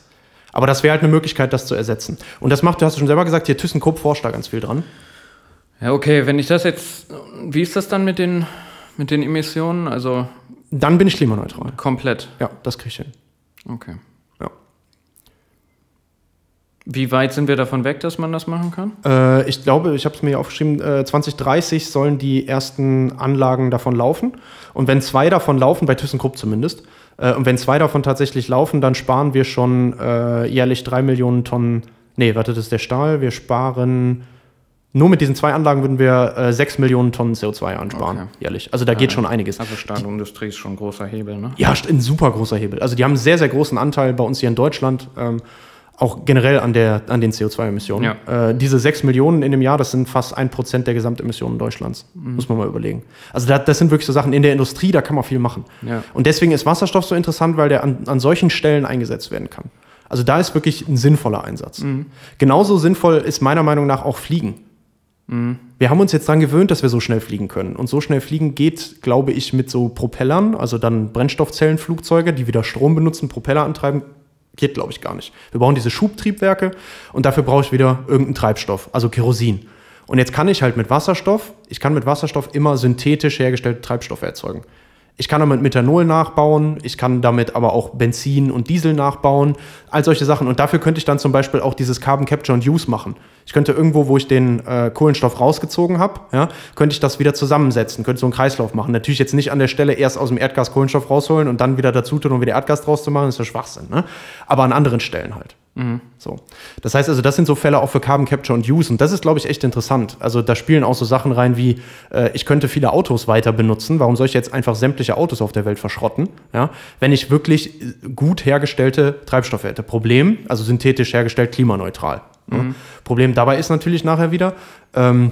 Aber das wäre halt eine Möglichkeit, das zu ersetzen. Und das macht, du hast schon selber gesagt, hier ThyssenKrupp forscht da ganz viel dran. Ja, okay, wenn ich das jetzt. Wie ist das dann mit den, mit den Emissionen? Also Dann bin ich klimaneutral. komplett. Ja, das kriege ich hin. Okay. Ja. Wie weit sind wir davon weg, dass man das machen kann? Äh, ich glaube, ich habe es mir aufgeschrieben, äh, 2030 sollen die ersten Anlagen davon laufen. Und wenn zwei davon laufen, bei ThyssenKrupp zumindest, äh, und wenn zwei davon tatsächlich laufen, dann sparen wir schon äh, jährlich drei Millionen Tonnen. Nee, warte, das ist der Stahl. Wir sparen. Nur mit diesen zwei Anlagen würden wir äh, 6 Millionen Tonnen CO2 ansparen, Okay. jährlich. Also da geht schon einiges. Also Stahlindustrie ist schon ein großer Hebel, ne? Ja, ein super großer Hebel. Also die haben einen sehr, sehr großen Anteil bei uns hier in Deutschland, ähm, auch generell an, der, an den CO2-Emissionen. Äh, diese 6 Millionen in dem Jahr, das sind fast ein Prozent der Gesamtemissionen Deutschlands. Muss man mal überlegen. Also da, das sind wirklich so Sachen in der Industrie, da kann man viel machen. Ja. Und deswegen ist Wasserstoff so interessant, weil der an, an solchen Stellen eingesetzt werden kann. Also da ist wirklich ein sinnvoller Einsatz. Genauso sinnvoll ist meiner Meinung nach auch Fliegen. Wir haben uns jetzt daran gewöhnt, dass wir so schnell fliegen können. Und so schnell fliegen geht, glaube ich, mit so Propellern, also dann Brennstoffzellenflugzeuge, die wieder Strom benutzen, Propeller antreiben, geht, glaube ich, gar nicht. Wir brauchen diese Schubtriebwerke und dafür brauche ich wieder irgendeinen Treibstoff, also Kerosin. Und jetzt kann ich halt mit Wasserstoff, ich kann mit Wasserstoff immer synthetisch hergestellte Treibstoffe erzeugen. Ich kann damit Methanol nachbauen, ich kann damit aber auch Benzin und Diesel nachbauen, all solche Sachen. Und dafür könnte ich dann zum Beispiel auch dieses Carbon Capture and Use machen. Ich könnte irgendwo, wo ich den äh, Kohlenstoff rausgezogen habe, ja, könnte ich das wieder zusammensetzen, könnte so einen Kreislauf machen. Natürlich jetzt nicht an der Stelle erst aus dem Erdgas Kohlenstoff rausholen und dann wieder dazu tun, um wieder Erdgas draus zu machen, das ist ja Schwachsinn. Ne? Aber an anderen Stellen halt. So. Das heißt also, das sind so Fälle auch für Carbon Capture und Use. Und das ist, glaube ich, echt interessant. Also da spielen auch so Sachen rein wie, äh, ich könnte viele Autos weiter benutzen. Warum soll ich jetzt einfach sämtliche Autos auf der Welt verschrotten? Ja? Wenn ich wirklich äh, gut hergestellte Treibstoffe hätte. Problem, also synthetisch hergestellt, klimaneutral. Ja? Problem dabei ist natürlich nachher wieder, ähm,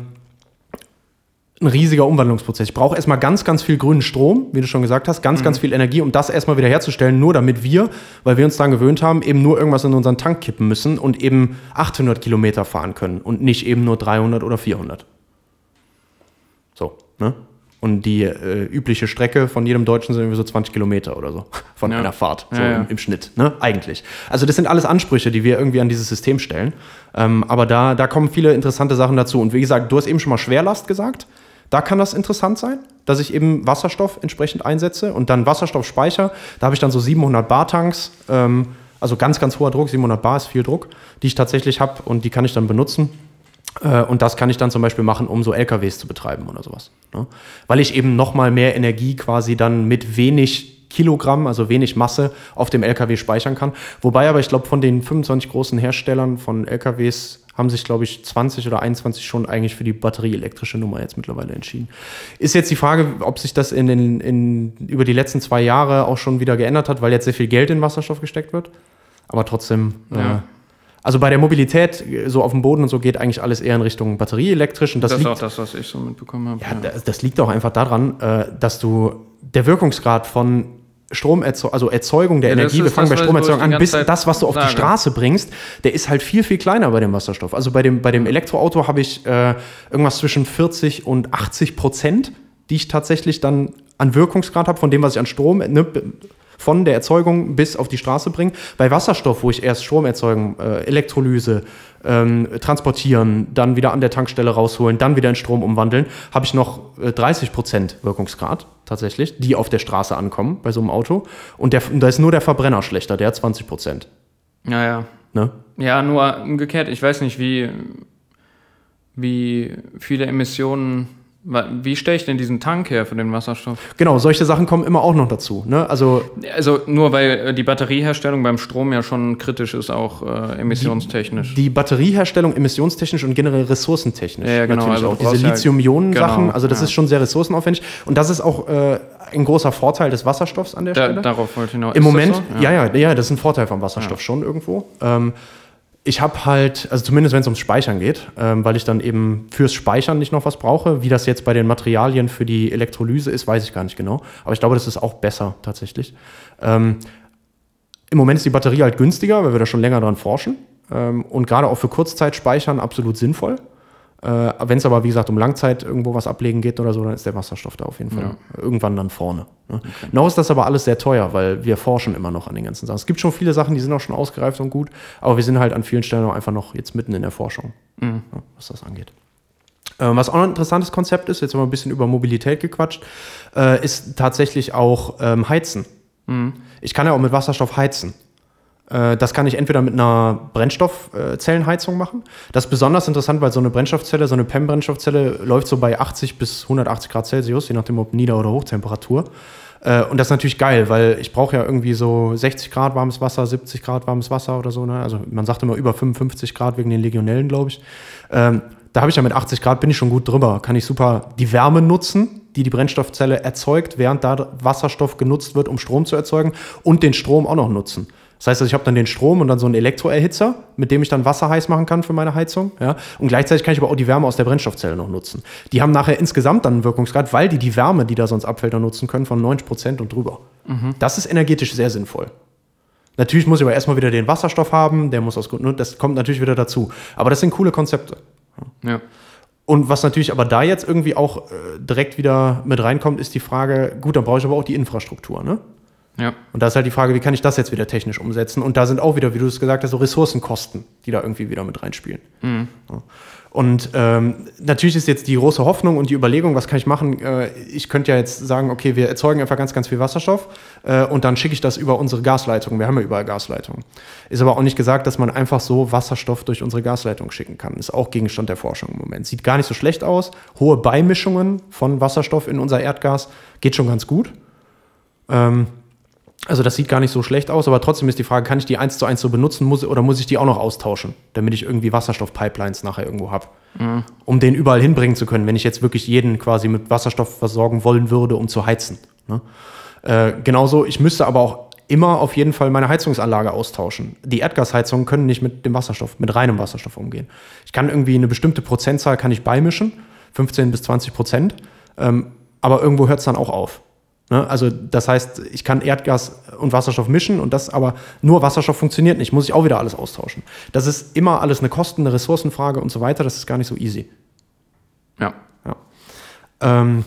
ein riesiger Umwandlungsprozess. Ich brauche erstmal ganz, ganz viel grünen Strom, wie du schon gesagt hast, ganz, ganz viel Energie, um das erstmal wieder herzustellen, nur damit wir, weil wir uns daran gewöhnt haben, eben nur irgendwas in unseren Tank kippen müssen und eben 800 Kilometer fahren können und nicht eben nur 300 oder 400. So, ne? Und die äh, übliche Strecke von jedem Deutschen sind irgendwie so 20 Kilometer oder so von Ja. einer Fahrt, so Ja, ja. Im, im Schnitt, ne? Eigentlich. Also das sind alles Ansprüche, die wir irgendwie an dieses System stellen. Ähm, aber da, da kommen viele interessante Sachen dazu. Und wie gesagt, du hast eben schon mal Schwerlast gesagt. Da kann das interessant sein, dass ich eben Wasserstoff entsprechend einsetze und dann Wasserstoffspeicher. Da habe ich dann so 700 Bar Tanks, ähm, also ganz, ganz hoher Druck. 700 Bar ist viel Druck, die ich tatsächlich habe und die kann ich dann benutzen. Äh, Und das kann ich dann zum Beispiel machen, um so LKWs zu betreiben oder sowas. Ne? Weil ich eben nochmal mehr Energie quasi dann mit wenig Kilogramm, also wenig Masse, auf dem LKW speichern kann. Wobei aber ich glaube, von den 25 großen Herstellern von LKWs haben sich, glaube ich, 20 oder 21 schon eigentlich für die batterieelektrische Nummer jetzt mittlerweile entschieden. Ist jetzt die Frage, ob sich das in den, in, über die letzten zwei Jahre auch schon wieder geändert hat, weil jetzt sehr viel Geld in Wasserstoff gesteckt wird. Aber trotzdem, Ja. äh, also bei der Mobilität, so auf dem Boden und so, geht eigentlich alles eher in Richtung batterieelektrisch. Und das, Das, ist liegt, auch das, was ich so mitbekommen habe. ja, das, das liegt auch einfach daran, äh, dass du der Wirkungsgrad von Stromerzeugung, also Erzeugung der Ja, Energie, wir fangen bei Stromerzeugung die an, bis Zeit das, was du auf die sage. Straße bringst, der ist halt viel, viel kleiner bei dem Wasserstoff. Also bei dem, bei dem Elektroauto habe ich äh, irgendwas zwischen 40 und 80 Prozent, die ich tatsächlich dann an Wirkungsgrad habe, von dem, was ich an Strom, ne, von der Erzeugung bis auf die Straße bringe. Bei Wasserstoff, wo ich erst Strom erzeugen, äh, Elektrolyse, ähm, transportieren, dann wieder an der Tankstelle rausholen, dann wieder in Strom umwandeln, habe ich noch äh, 30% Wirkungsgrad tatsächlich, die auf der Straße ankommen bei so einem Auto. Und der, da ist nur der Verbrenner schlechter, der hat 20%. Ja, ja. Ne? Ja, nur umgekehrt, ich weiß nicht, wie, wie viele Emissionen Wie stelle ich denn diesen Tank her für den Wasserstoff? Genau, solche Sachen kommen immer auch noch dazu. Ne? Also Also nur weil äh, die Batterieherstellung beim Strom ja schon kritisch ist, auch äh, emissionstechnisch. die Batterieherstellung emissionstechnisch und generell ressourcentechnisch. Ja, ja, genau. Natürlich Also auch diese ja- Lithium-Ionen-Sachen. Genau, also das ja. ist schon sehr ressourcenaufwendig. Und das ist auch äh, ein großer Vorteil des Wasserstoffs an der da, Stelle. darauf wollte ich hinaus. Im Moment, so? ja. ja, ja, das ist ein Vorteil vom Wasserstoff schon irgendwo. Ähm, ich habe halt, also zumindest wenn es ums Speichern geht, ähm, weil ich dann eben fürs Speichern nicht noch was brauche. Wie das jetzt bei den Materialien für die Elektrolyse ist, weiß ich gar nicht genau. Aber ich glaube, das ist auch besser tatsächlich. Ähm, Im Moment ist die Batterie halt günstiger, weil wir da schon länger dran forschen. Ähm, und gerade auch für Kurzzeitspeichern absolut sinnvoll. Äh, Wenn es aber, wie gesagt, um Langzeit irgendwo was ablegen geht oder so, dann ist der Wasserstoff da auf jeden Fall irgendwann dann vorne. Ne? Noch ist das aber alles sehr teuer, weil wir forschen immer noch an den ganzen Sachen. Es gibt schon viele Sachen, die sind auch schon ausgereift und gut, aber wir sind halt an vielen Stellen auch einfach noch jetzt mitten in der Forschung, ja, was das angeht. Ähm, was auch noch ein interessantes Konzept ist, jetzt haben wir ein bisschen über Mobilität gequatscht, äh, ist tatsächlich auch ähm, Heizen. Ich kann ja auch mit Wasserstoff heizen. Äh, Das kann ich entweder mit einer Brennstoffzellenheizung machen. Das ist besonders interessant, weil so eine Brennstoffzelle, so eine PEM-Brennstoffzelle läuft so bei 80 bis 180 Grad Celsius, je nachdem ob Nieder- oder Hochtemperatur. Äh, Und das ist natürlich geil, weil ich brauche ja irgendwie so 60 Grad warmes Wasser, 70 Grad warmes Wasser oder so. Ne? Also man sagt immer über 55 Grad wegen den Legionellen, glaube ich. Ähm, da habe ich ja mit 80 Grad bin ich schon gut drüber. Kann ich super die Wärme nutzen, die die Brennstoffzelle erzeugt, während da Wasserstoff genutzt wird, um Strom zu erzeugen und den Strom auch noch nutzen. Das heißt, also ich habe dann den Strom und dann so einen Elektroerhitzer, mit dem ich dann Wasser heiß machen kann für meine Heizung. Ja? Und gleichzeitig kann ich aber auch die Wärme aus der Brennstoffzelle noch nutzen. Die haben nachher insgesamt dann einen Wirkungsgrad, weil die die Wärme, die da sonst abfällt, dann nutzen können, von 90 Prozent und drüber. Das ist energetisch sehr sinnvoll. Natürlich muss ich aber erstmal wieder den Wasserstoff haben, der muss aus Gründen, das kommt natürlich wieder dazu. Aber das sind coole Konzepte. Ja. Und was natürlich aber da jetzt irgendwie auch äh, direkt wieder mit reinkommt, ist die Frage, gut, dann brauche ich aber auch die Infrastruktur, ne? Ja. Und da ist halt die Frage, wie kann ich das jetzt wieder technisch umsetzen? Und da sind auch wieder, wie du es gesagt hast, so Ressourcenkosten, die da irgendwie wieder mit reinspielen. Ja. Und ähm, natürlich ist jetzt die große Hoffnung und die Überlegung, was kann ich machen? Äh, ich könnte ja jetzt sagen, okay, wir erzeugen einfach ganz, ganz viel Wasserstoff äh, und dann schicke ich das über unsere Gasleitung. Wir haben ja überall Gasleitungen. Ist aber auch nicht gesagt, dass man einfach so Wasserstoff durch unsere Gasleitung schicken kann. Ist auch Gegenstand der Forschung im Moment. Sieht gar nicht so schlecht aus. Hohe Beimischungen von Wasserstoff in unser Erdgas geht schon ganz gut. Ähm, also das sieht gar nicht so schlecht aus, aber trotzdem ist die Frage, kann ich die eins zu eins so benutzen muss, oder muss ich die auch noch austauschen, damit ich irgendwie Wasserstoffpipelines nachher irgendwo habe, um den überall hinbringen zu können, wenn ich jetzt wirklich jeden quasi mit Wasserstoff versorgen wollen würde, um zu heizen. Ne? Äh, genauso, ich müsste aber auch immer auf jeden Fall meine Heizungsanlage austauschen. Die Erdgasheizungen können nicht mit dem Wasserstoff, mit reinem Wasserstoff umgehen. Ich kann irgendwie eine bestimmte Prozentzahl kann ich beimischen, 15 bis 20 Prozent, ähm, aber irgendwo hört es dann auch auf. Ne? Also das heißt, ich kann Erdgas und Wasserstoff mischen und das aber nur Wasserstoff funktioniert nicht, muss ich auch wieder alles austauschen. Das ist immer alles eine Kosten-, eine Ressourcenfrage und so weiter, das ist gar nicht so easy. Ja. Ja. Ähm,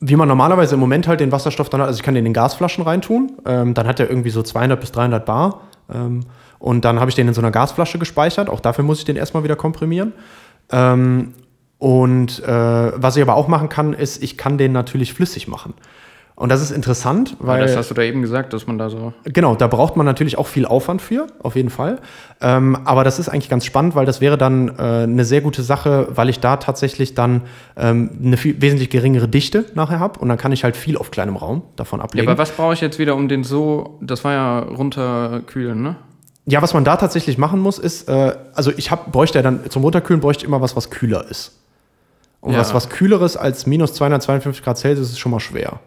wie man normalerweise im Moment halt den Wasserstoff dann hat, also ich kann den in Gasflaschen reintun, ähm, dann hat er irgendwie so 200 bis 300 Bar ähm, und dann habe ich den in so einer Gasflasche gespeichert, auch dafür muss ich den erstmal wieder komprimieren. Und äh, was ich aber auch machen kann, ist, ich kann den natürlich flüssig machen. Und das ist interessant, weil. Weil das hast du da eben gesagt, dass man da so. Genau, da braucht man natürlich auch viel Aufwand für, auf jeden Fall. Ähm, aber das ist eigentlich ganz spannend, weil das wäre dann äh, eine sehr gute Sache, weil ich da tatsächlich dann ähm, eine viel, wesentlich geringere Dichte nachher habe und dann kann ich halt viel auf kleinem Raum davon Ja, ablegen. aber was brauche ich jetzt wieder, um den so. Das war ja runterkühlen, ne? Ja, was man da tatsächlich machen muss, ist, äh, also ich hab, bräuchte ja dann zum Runterkühlen bräuchte ich immer was, was kühler ist. Und Ja. was, was kühleres als minus 252 Grad Celsius ist schon mal schwer.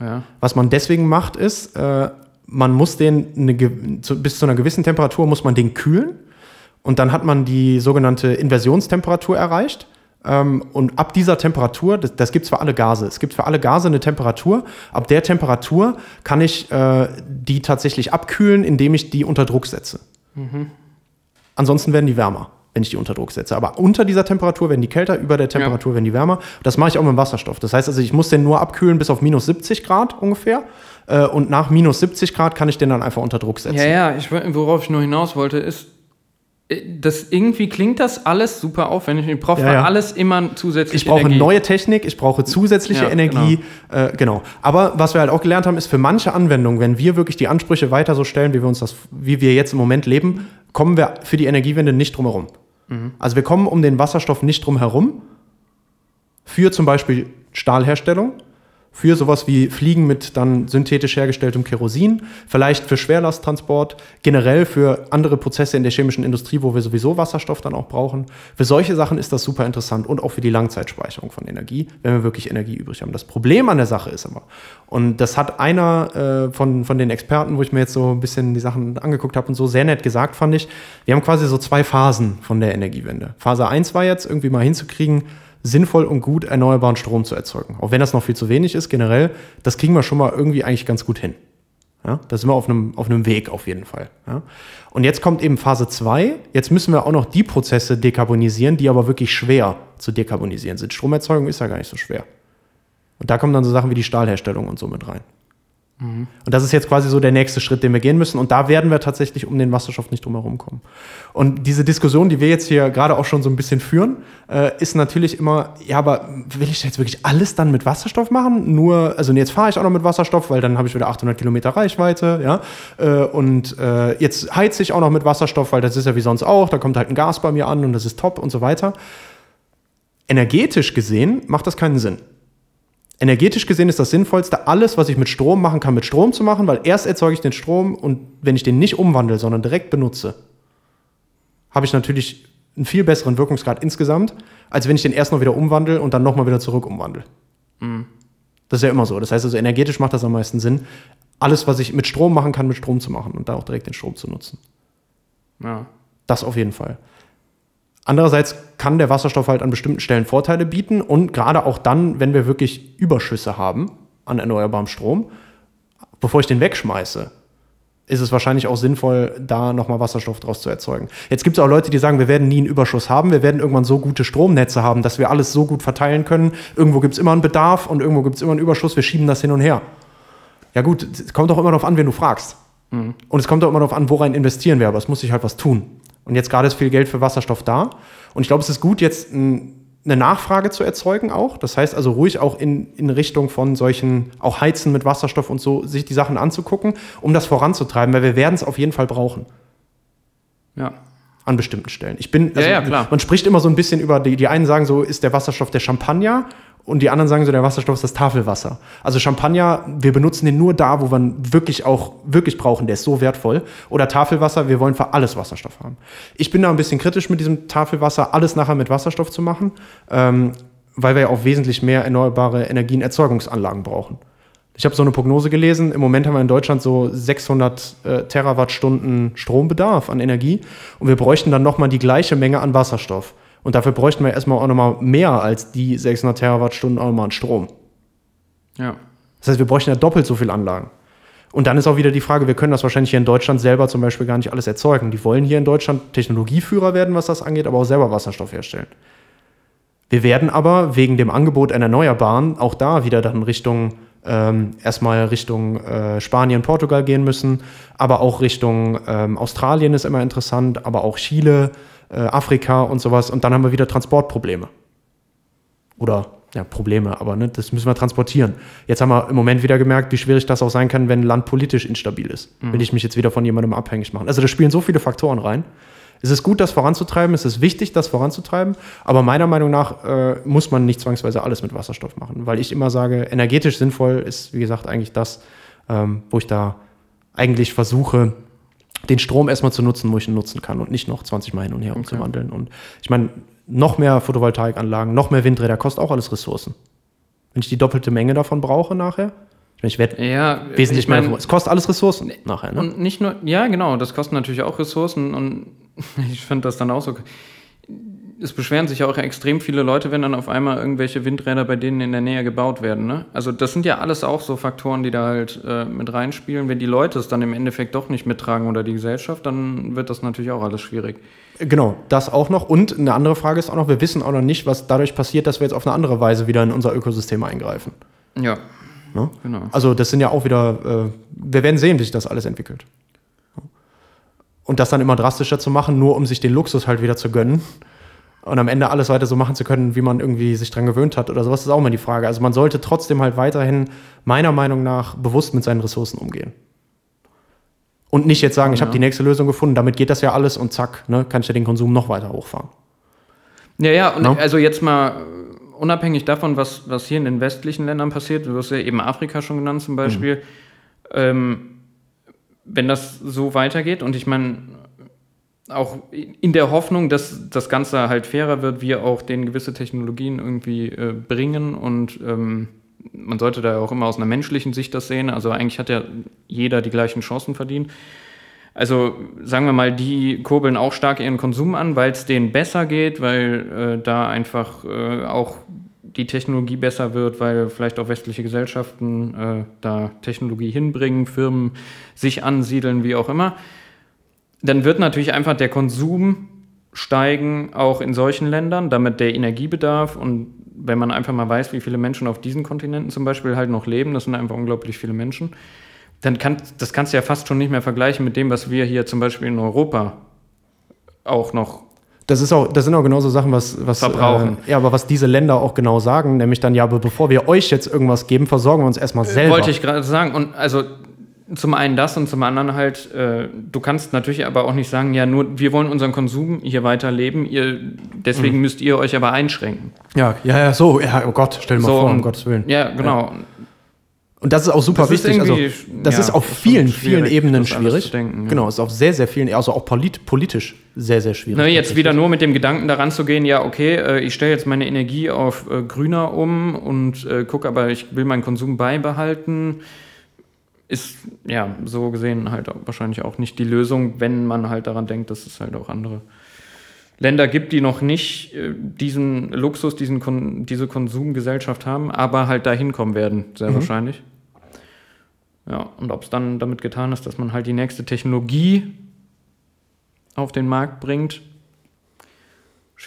Ja. Was man deswegen macht, ist, äh, man muss den eine, zu, bis zu einer gewissen Temperatur muss man den kühlen und dann hat man die sogenannte Inversionstemperatur erreicht. Ähm, und ab dieser Temperatur, das, das gibt es für alle Gase, es gibt für alle Gase eine Temperatur. Ab der Temperatur kann ich äh, die tatsächlich abkühlen, indem ich die unter Druck setze. Ansonsten werden die wärmer, wenn ich die unter Druck setze. Aber unter dieser Temperatur werden die kälter, über der Temperatur werden die wärmer. Das mache ich auch mit dem Wasserstoff. Das heißt also, ich muss den nur abkühlen bis auf minus 70 Grad ungefähr. Äh, Und nach minus 70 Grad kann ich den dann einfach unter Druck setzen. Ja, ja, ich, worauf ich nur hinaus wollte, ist, äh, das irgendwie klingt das alles super aufwendig. Ich brauche Ja, ja. alles immer zusätzliche Ich brauche Energie. neue Technik, ich brauche zusätzliche Ja, Energie. Äh, genau. Aber was wir halt auch gelernt haben, ist für manche Anwendungen, wenn wir wirklich die Ansprüche weiter so stellen, wie wir uns das, wie wir jetzt im Moment leben, kommen wir für die Energiewende nicht drum herum. Mhm. Also wir kommen um den Wasserstoff nicht drum herum. für zum Beispiel Stahlherstellung, für sowas wie Fliegen mit dann synthetisch hergestelltem Kerosin, vielleicht für Schwerlasttransport, generell für andere Prozesse in der chemischen Industrie, wo wir sowieso Wasserstoff dann auch brauchen. Für solche Sachen ist das super interessant und auch für die Langzeitspeicherung von Energie, wenn wir wirklich Energie übrig haben. Das Problem an der Sache ist aber, und das hat einer äh, von, von den Experten, wo ich mir jetzt so ein bisschen die Sachen angeguckt habe und so, sehr nett gesagt, fand ich, wir haben quasi so zwei Phasen von der Energiewende. Phase 1 war jetzt irgendwie mal hinzukriegen, sinnvoll und gut erneuerbaren Strom zu erzeugen. Auch wenn das noch viel zu wenig ist, generell, das kriegen wir schon mal irgendwie eigentlich ganz gut hin. Ja, da sind wir auf einem, auf einem Weg auf jeden Fall. Ja. Und jetzt kommt eben Phase 2. Jetzt müssen wir auch noch die Prozesse dekarbonisieren, die aber wirklich schwer zu dekarbonisieren sind. Stromerzeugung ist ja gar nicht so schwer. Und da kommen dann so Sachen wie die Stahlherstellung und so mit rein. Und das ist jetzt quasi so der nächste Schritt, den wir gehen müssen. Und da werden wir tatsächlich um den Wasserstoff nicht drum herum kommen. Und diese Diskussion, die wir jetzt hier gerade auch schon so ein bisschen führen, äh, ist natürlich immer, ja, aber will ich jetzt wirklich alles dann mit Wasserstoff machen? Nur, also jetzt fahre ich auch noch mit Wasserstoff, weil dann habe ich wieder 800 Kilometer Reichweite, ja. Äh, und äh, jetzt heize ich auch noch mit Wasserstoff, weil das ist ja wie sonst auch. Da kommt halt ein Gas bei mir an und das ist top und so weiter. Energetisch gesehen macht das keinen Sinn. Energetisch gesehen ist das Sinnvollste, alles, was ich mit Strom machen kann, mit Strom zu machen, weil erst erzeuge ich den Strom und wenn ich den nicht umwandle, sondern direkt benutze, habe ich natürlich einen viel besseren Wirkungsgrad insgesamt, als wenn ich den erst noch wieder umwandle und dann nochmal wieder zurück umwandle. Mhm. Das ist ja immer so. Das heißt also, energetisch macht das am meisten Sinn, alles, was ich mit Strom machen kann, mit Strom zu machen und da auch direkt den Strom zu nutzen. Ja. Das auf jeden Fall. Andererseits kann der Wasserstoff halt an bestimmten Stellen Vorteile bieten und gerade auch dann, wenn wir wirklich Überschüsse haben an erneuerbarem Strom, bevor ich den wegschmeiße, ist es wahrscheinlich auch sinnvoll, da nochmal Wasserstoff draus zu erzeugen. Jetzt gibt es auch Leute, die sagen, wir werden nie einen Überschuss haben, wir werden irgendwann so gute Stromnetze haben, dass wir alles so gut verteilen können. Irgendwo gibt es immer einen Bedarf und irgendwo gibt es immer einen Überschuss, wir schieben das hin und her. Ja gut, es kommt auch immer darauf an, wen du fragst. Mhm. Und es kommt auch immer darauf an, worein investieren wir, aber es muss sich halt was tun. Und jetzt gerade ist viel Geld für Wasserstoff da. Und ich glaube, es ist gut, jetzt ein, eine Nachfrage zu erzeugen auch. Das heißt also ruhig auch in, in Richtung von solchen, auch Heizen mit Wasserstoff und so, sich die Sachen anzugucken, um das voranzutreiben, weil wir werden es auf jeden Fall brauchen. Ja. An bestimmten Stellen. Ich bin, also, ja, ja, klar. man spricht immer so ein bisschen über, die, die einen sagen so, ist der Wasserstoff der Champagner und die anderen sagen so, der Wasserstoff ist das Tafelwasser. Also Champagner, wir benutzen den nur da, wo wir ihn wirklich auch wirklich brauchen, der ist so wertvoll. Oder Tafelwasser, wir wollen für alles Wasserstoff haben. Ich bin da ein bisschen kritisch mit diesem Tafelwasser, alles nachher mit Wasserstoff zu machen, ähm, weil wir ja auch wesentlich mehr erneuerbare Energienerzeugungsanlagen brauchen. Ich habe so eine Prognose gelesen. Im Moment haben wir in Deutschland so 600 äh, Terawattstunden Strombedarf an Energie und wir bräuchten dann nochmal die gleiche Menge an Wasserstoff. Und dafür bräuchten wir erstmal auch nochmal mehr als die 600 Terawattstunden auch nochmal an Strom. Ja. Das heißt, wir bräuchten ja doppelt so viele Anlagen. Und dann ist auch wieder die Frage, wir können das wahrscheinlich hier in Deutschland selber zum Beispiel gar nicht alles erzeugen. Die wollen hier in Deutschland Technologieführer werden, was das angeht, aber auch selber Wasserstoff herstellen. Wir werden aber wegen dem Angebot an Erneuerbaren auch da wieder dann Richtung, ähm, erstmal Richtung äh, Spanien, Portugal gehen müssen, aber auch Richtung ähm, Australien ist immer interessant, aber auch Chile, äh, Afrika und sowas. Und dann haben wir wieder Transportprobleme. Oder ja, Probleme, aber ne, das müssen wir transportieren. Jetzt haben wir im Moment wieder gemerkt, wie schwierig das auch sein kann, wenn ein Land politisch instabil ist. Mhm. Will ich mich jetzt wieder von jemandem abhängig machen. Also da spielen so viele Faktoren rein. Es ist gut, das voranzutreiben, es ist wichtig, das voranzutreiben, aber meiner Meinung nach äh, muss man nicht zwangsweise alles mit Wasserstoff machen, weil ich immer sage, energetisch sinnvoll ist, wie gesagt, eigentlich das, ähm, wo ich da eigentlich versuche, den Strom erstmal zu nutzen, wo ich ihn nutzen kann und nicht noch 20 Mal hin und her okay. umzuwandeln. Und ich meine, noch mehr Photovoltaikanlagen, noch mehr Windräder kostet auch alles Ressourcen. Wenn ich die doppelte Menge davon brauche nachher, ich, werde ja, wesentlich ich mein, mehr. Es kostet alles Ressourcen nachher. Ne? Und nicht nur, ja, genau, das kostet natürlich auch Ressourcen und ich finde das dann auch so es beschweren sich ja auch extrem viele Leute, wenn dann auf einmal irgendwelche Windräder bei denen in der Nähe gebaut werden. Ne? Also das sind ja alles auch so Faktoren, die da halt äh, mit reinspielen. Wenn die Leute es dann im Endeffekt doch nicht mittragen oder die Gesellschaft, dann wird das natürlich auch alles schwierig. Genau, das auch noch. Und eine andere Frage ist auch noch, wir wissen auch noch nicht, was dadurch passiert, dass wir jetzt auf eine andere Weise wieder in unser Ökosystem eingreifen. Ja. Ne? Genau. Also das sind ja auch wieder, äh, wir werden sehen, wie sich das alles entwickelt. Und das dann immer drastischer zu machen, nur um sich den Luxus halt wieder zu gönnen und am Ende alles weiter so machen zu können, wie man irgendwie sich dran gewöhnt hat oder sowas, ist auch mal die Frage. Also man sollte trotzdem halt weiterhin meiner Meinung nach bewusst mit seinen Ressourcen umgehen. Und nicht jetzt sagen, ich ja. habe die nächste Lösung gefunden, damit geht das ja alles und zack, ne, kann ich ja den Konsum noch weiter hochfahren. Ja, ja, und no? also jetzt mal unabhängig davon, was, was hier in den westlichen Ländern passiert, du hast ja eben Afrika schon genannt zum Beispiel, mhm. ähm, wenn das so weitergeht und ich meine, auch in der Hoffnung, dass das Ganze halt fairer wird, wir auch den gewisse Technologien irgendwie äh, bringen und ähm, man sollte da auch immer aus einer menschlichen Sicht das sehen. Also eigentlich hat ja jeder die gleichen Chancen verdient. Also sagen wir mal, die kurbeln auch stark ihren Konsum an, weil es denen besser geht, weil äh, da einfach äh, auch die Technologie besser wird, weil vielleicht auch westliche Gesellschaften äh, da Technologie hinbringen, Firmen sich ansiedeln, wie auch immer. Dann wird natürlich einfach der Konsum steigen, auch in solchen Ländern, damit der Energiebedarf und wenn man einfach mal weiß, wie viele Menschen auf diesen Kontinenten zum Beispiel halt noch leben, das sind einfach unglaublich viele Menschen, dann kann, das kannst du ja fast schon nicht mehr vergleichen mit dem, was wir hier zum Beispiel in Europa auch noch das, ist auch, das sind auch genauso Sachen, was, was verbrauchen. Äh, ja, aber was diese Länder auch genau sagen, nämlich dann, ja, aber bevor wir euch jetzt irgendwas geben, versorgen wir uns erstmal selber. Wollte ich gerade sagen. Und also zum einen das und zum anderen halt, äh, du kannst natürlich aber auch nicht sagen, ja, nur wir wollen unseren Konsum hier weiterleben, ihr, deswegen mhm. müsst ihr euch aber einschränken. Ja, ja, ja, so, ja, oh Gott, stell dir so, mal vor, um Gottes Willen. Ja, genau. Ja. Und das ist auch super das wichtig. also, das ja, ist auf vielen, vielen Ebenen schwierig. Denken, ja. Genau, ist auf sehr, sehr vielen, also auch polit, politisch sehr, sehr schwierig. Na, jetzt wieder nur mit dem Gedanken daran zu gehen, ja, okay, äh, ich stelle jetzt meine Energie auf äh, grüner um und äh, gucke, aber ich will meinen Konsum beibehalten, ist ja so gesehen halt wahrscheinlich auch nicht die Lösung, wenn man halt daran denkt, dass es halt auch andere Länder gibt, die noch nicht äh, diesen Luxus, diesen Kon diese Konsumgesellschaft haben, aber halt dahin kommen werden, sehr mhm. wahrscheinlich. Ja, und ob es dann damit getan ist, dass man halt die nächste Technologie auf den Markt bringt,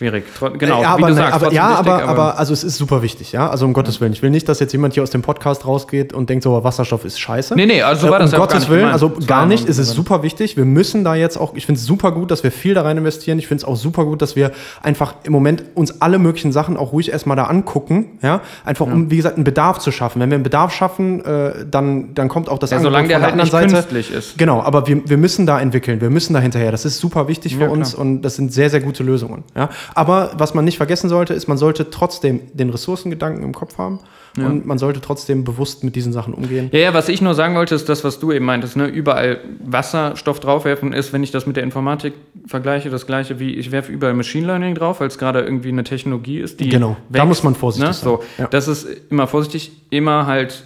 Schwierig. Genau, ja, aber, du sagst, aber, ja, wichtig, aber, aber, also es ist super wichtig, ja. Also um Gottes Willen. Ich will nicht, dass jetzt jemand hier aus dem Podcast rausgeht und denkt, so Wasserstoff ist scheiße. Nee, nee, also so war äh, das Um Gottes Willen, gemeint. also gar nicht. Es ist super wichtig. Wir müssen da jetzt auch, ich finde es super gut, dass wir viel da rein investieren. Ich finde es auch super gut, dass wir einfach im Moment uns alle möglichen Sachen auch ruhig erstmal da angucken, ja. Einfach ja. um, wie gesagt, einen Bedarf zu schaffen. Wenn wir einen Bedarf schaffen, äh, dann, dann kommt auch das ja, Angebot solange der halt nicht Seite. künstlich ist. Genau, aber wir, wir müssen da entwickeln. Wir müssen da hinterher. Das ist super wichtig ja, für uns klar. und das sind sehr, sehr gute Lösungen, ja. Aber was man nicht vergessen sollte, ist, man sollte trotzdem den Ressourcengedanken im Kopf haben ja. und man sollte trotzdem bewusst mit diesen Sachen umgehen. Ja, ja, was ich nur sagen wollte, ist das, was du eben meintest, ne? überall Wasserstoff draufwerfen ist, wenn ich das mit der Informatik vergleiche, das gleiche wie ich werfe überall Machine Learning drauf, weil es gerade irgendwie eine Technologie ist, die Genau, wächst, da muss man vorsichtig ne? sein. So, ja. Das ist immer vorsichtig, immer halt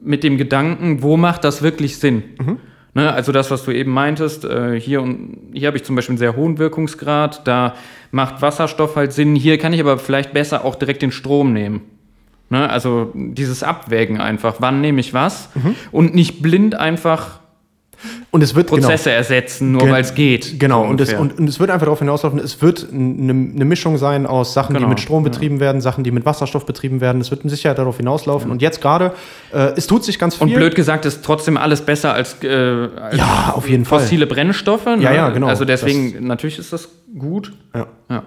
mit dem Gedanken, wo macht das wirklich Sinn? Mhm. Ne, also das, was du eben meintest, äh, hier, und, hier habe ich zum Beispiel einen sehr hohen Wirkungsgrad, da macht Wasserstoff halt Sinn. Hier kann ich aber vielleicht besser auch direkt den Strom nehmen. Ne, also dieses Abwägen einfach, wann nehme ich was mhm. und nicht blind einfach und es wird genau. Prozesse genau, ersetzen, nur weil es geht. Genau, so und, es, und, und, es wird einfach darauf hinauslaufen, es wird eine, eine Mischung sein aus Sachen, genau, die mit Strom betrieben ja. werden, Sachen, die mit Wasserstoff betrieben werden. Es wird mit Sicherheit darauf hinauslaufen. Ja. Und jetzt gerade, äh, es tut sich ganz viel. Und blöd gesagt, ist trotzdem alles besser als, äh, als ja, auf jeden fossile Fall. Brennstoffe. Ne? Ja, ja, genau. Also deswegen, das, natürlich ist das gut. Ja. ja.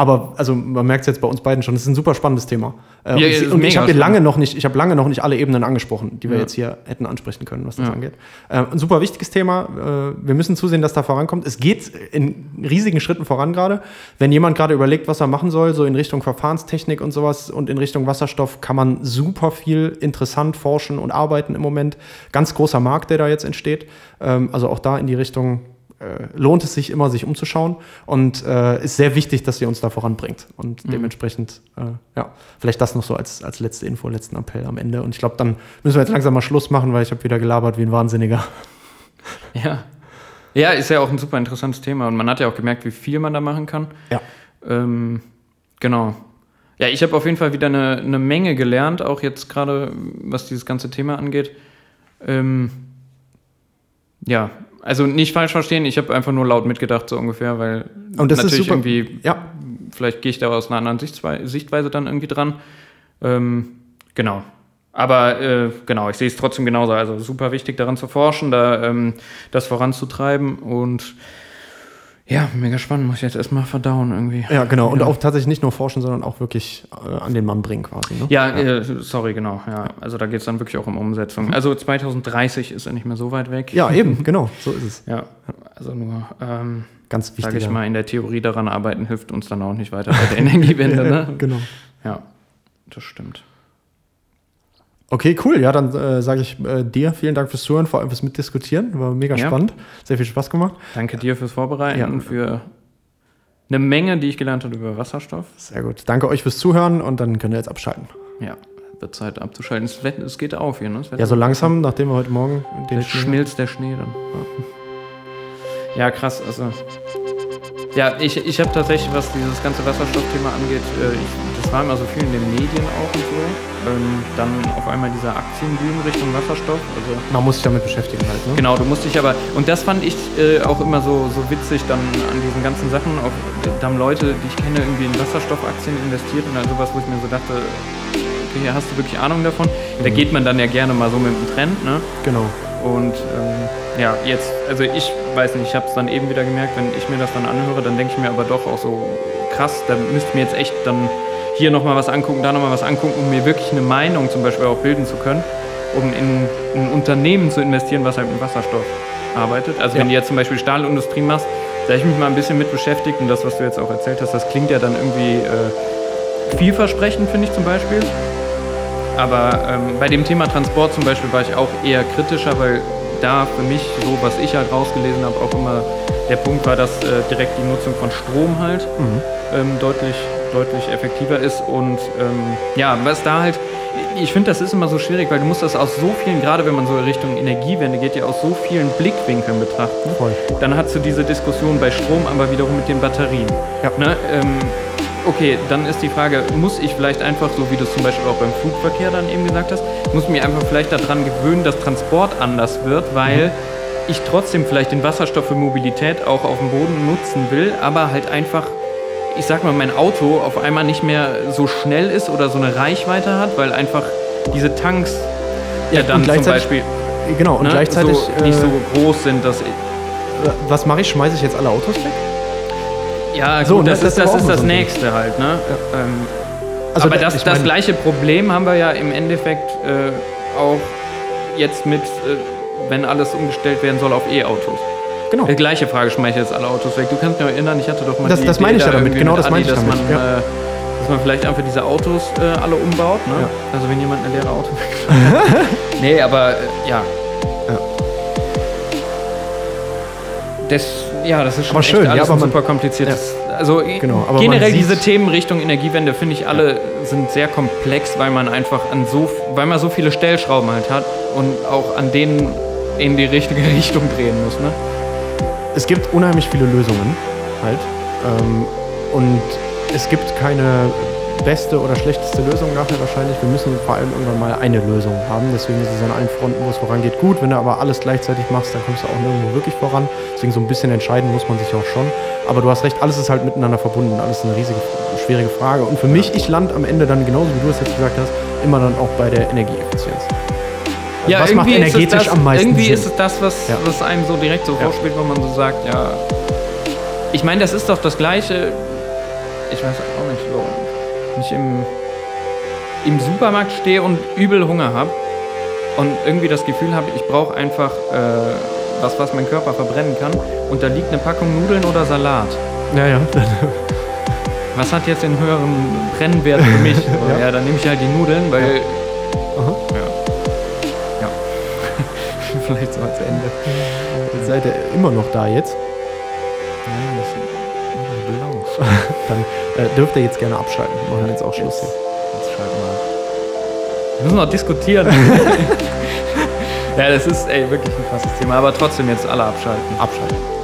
Aber also man merkt es jetzt bei uns beiden schon, es ist ein super spannendes Thema. Äh, ja, und, und ich habe lange noch nicht, ich habe lange noch nicht alle Ebenen angesprochen, die wir ja. jetzt hier hätten ansprechen können, was das ja. angeht. Äh, ein super wichtiges Thema. Äh, wir müssen zusehen, dass da vorankommt. Es geht in riesigen Schritten voran gerade. Wenn jemand gerade überlegt, was er machen soll, so in Richtung Verfahrenstechnik und sowas und in Richtung Wasserstoff, kann man super viel interessant forschen und arbeiten im Moment. Ganz großer Markt, der da jetzt entsteht. Ähm, also auch da in die Richtung lohnt es sich immer, sich umzuschauen und äh, ist sehr wichtig, dass ihr uns da voranbringt. Und mhm. dementsprechend, äh, ja, vielleicht das noch so als, als letzte Info, letzten Appell am Ende. Und ich glaube, dann müssen wir jetzt langsam mal Schluss machen, weil ich habe wieder gelabert wie ein Wahnsinniger. Ja. Ja, ist ja auch ein super interessantes Thema und man hat ja auch gemerkt, wie viel man da machen kann. Ja. Ähm, genau. Ja, ich habe auf jeden Fall wieder eine, eine Menge gelernt, auch jetzt gerade, was dieses ganze Thema angeht. Ähm, ja, also nicht falsch verstehen, ich habe einfach nur laut mitgedacht, so ungefähr, weil und das natürlich ist super. irgendwie, ja. vielleicht gehe ich da aus einer anderen Sichtweise, Sichtweise dann irgendwie dran. Ähm, genau. Aber äh, genau, ich sehe es trotzdem genauso. Also super wichtig daran zu forschen, da ähm, das voranzutreiben und ja, mega spannend, muss ich jetzt erstmal verdauen irgendwie. Ja, genau. Und auch tatsächlich nicht nur forschen, sondern auch wirklich äh, an den Mann bringen quasi. Ne? Ja, ja. Äh, sorry, genau. Ja. Also da geht es dann wirklich auch um Umsetzung. Also 2030 ist ja nicht mehr so weit weg. Ja, eben, genau, so ist es. Ja, Also nur, ähm, Ganz wichtig. ich mal, in der Theorie daran arbeiten hilft uns dann auch nicht weiter bei der Energiewende. Ne? Genau. Ja, das stimmt. Okay, cool. Ja, dann äh, sage ich äh, dir vielen Dank fürs Zuhören, vor allem fürs Mitdiskutieren. War mega Ja. spannend. Sehr viel Spaß gemacht. Danke dir fürs Vorbereiten Ja. und für eine Menge, die ich gelernt habe über Wasserstoff. Sehr gut. Danke euch fürs Zuhören und dann könnt ihr jetzt abschalten. Ja, wird Zeit abzuschalten. Es, es geht auf hier, ne? Ja, so langsam, nachdem wir heute Morgen den Jetzt schmilzt der Schnee dann. Ja, ja krass. Also, ja, ich, ich habe tatsächlich, was dieses ganze Wasserstoffthema angeht, äh, ich, das war immer so viel in den Medien auch und so. Ähm, dann auf einmal dieser Aktienboom Richtung Wasserstoff. Also, Man muss sich damit beschäftigen halt, ne? Genau, du musst dich aber, und das fand ich äh, auch immer so, so witzig dann an diesen ganzen Sachen. Auch, da haben Leute, die ich kenne, irgendwie in Wasserstoffaktien investiert und all sowas, wo ich mir so dachte, okay, hast du wirklich Ahnung davon? Da geht man dann ja gerne mal so mit dem Trend, ne? Genau. Und ähm, ja, jetzt, also ich weiß nicht, ich habe es dann eben wieder gemerkt, wenn ich mir das dann anhöre, dann denke ich mir aber doch auch so, krass, da müsste mir jetzt echt dann hier nochmal was angucken, da nochmal was angucken, um mir wirklich eine Meinung zum Beispiel auch bilden zu können, um in ein Unternehmen zu investieren, was halt mit Wasserstoff arbeitet. Also Ja. wenn du jetzt zum Beispiel Stahlindustrie machst, da habe ich mich mal ein bisschen mit beschäftigt und das, was du jetzt auch erzählt hast, das klingt ja dann irgendwie äh, vielversprechend, finde ich zum Beispiel. Aber ähm, bei dem Thema Transport zum Beispiel war ich auch eher kritischer, weil da für mich, so was ich halt rausgelesen habe, auch immer der Punkt war, dass äh, direkt die Nutzung von Strom halt ähm, deutlich, deutlich effektiver ist. Und ähm, ja, was da halt, ich finde, das ist immer so schwierig, weil du musst das aus so vielen, gerade wenn man so Richtung Energiewende geht, ja aus so vielen Blickwinkeln betrachten. Voll. Dann hast du diese Diskussion bei Strom, aber wiederum mit den Batterien. Ja. Ne? Ähm, okay, dann ist die Frage, muss ich vielleicht einfach, so wie du es zum Beispiel auch beim Flugverkehr dann eben gesagt hast, muss mich einfach vielleicht daran gewöhnen, dass Transport anders wird, weil ich trotzdem vielleicht den Wasserstoff für Mobilität auch auf dem Boden nutzen will, aber halt einfach, ich sag mal, mein Auto auf einmal nicht mehr so schnell ist oder so eine Reichweite hat, weil einfach diese Tanks ja, dann zum Beispiel Genau, und ne, gleichzeitig, so, nicht äh, so groß sind, dass was mache ich? Schmeiße ich jetzt alle Autos weg? Ja, So, gut, ne, das, das ist, das, ist das nächste halt, ne? Ähm, Also aber da- das, das gleiche Problem haben wir ja im Endeffekt äh, auch jetzt mit, äh, wenn alles umgestellt werden soll auf E-Autos. Genau. Die gleiche Frage, schmeiße ich jetzt alle Autos weg. Du kannst mich erinnern, ich hatte doch mal Das- die das Idee meine ich da damit, genau das meine ich dass damit, Man, ja. äh, dass man vielleicht einfach diese Autos äh, alle umbaut, ne? Ja. Also wenn jemand ein leere Auto wegschmeißt. nee, aber äh, ja. Ja. Das, ja, das ist schon Aber schön, echt ja, alles aber ein man- super kompliziertes. Also Genau, aber generell diese Themen Richtung Energiewende finde ich alle sind sehr komplex, weil man einfach an so, weil man so viele Stellschrauben halt hat und auch an denen in die richtige Richtung drehen muss, ne? Es gibt unheimlich viele Lösungen halt. Ähm, und es gibt keine beste oder schlechteste Lösung nachher wahrscheinlich. Wir müssen vor allem irgendwann mal eine Lösung haben. Deswegen ist es an allen Fronten, wo es vorangeht, gut. Wenn du aber alles gleichzeitig machst, dann kommst du auch nirgendwo wirklich voran. Deswegen so ein bisschen entscheiden muss man sich auch schon. Aber du hast recht, alles ist halt miteinander verbunden. Alles ist eine riesige, schwierige Frage. Und für mich, ich lande am Ende dann genauso, wie du es jetzt gesagt hast, immer dann auch bei der Energieeffizienz. Also was macht irgendwie ist es energetisch das, am meisten Irgendwie Sinn? ist es das, was, Ja. was einem so direkt so Ja. vorspielt, wenn man so sagt, ja. Ich meine, das ist doch das Gleiche. Ich weiß auch nicht, warum ich im, im Supermarkt stehe und übel Hunger habe und irgendwie das Gefühl habe, ich brauche einfach äh, was, was mein Körper verbrennen kann. Und da liegt eine Packung Nudeln oder Salat. ja, ja. Was hat jetzt den höheren Brennwert für mich? Ja. ja. dann nehme ich halt die Nudeln, weil. Vielleicht so als Ende. Jetzt seid ihr immer noch da jetzt. Nein, das ist blau. Dann äh, dürft ihr jetzt gerne abschalten. Wir machen jetzt auch Schluss hier. Jetzt schalt mal. Wir müssen noch diskutieren. ja, das ist ey, wirklich ein krasses Thema, aber trotzdem jetzt alle abschalten. Abschalten.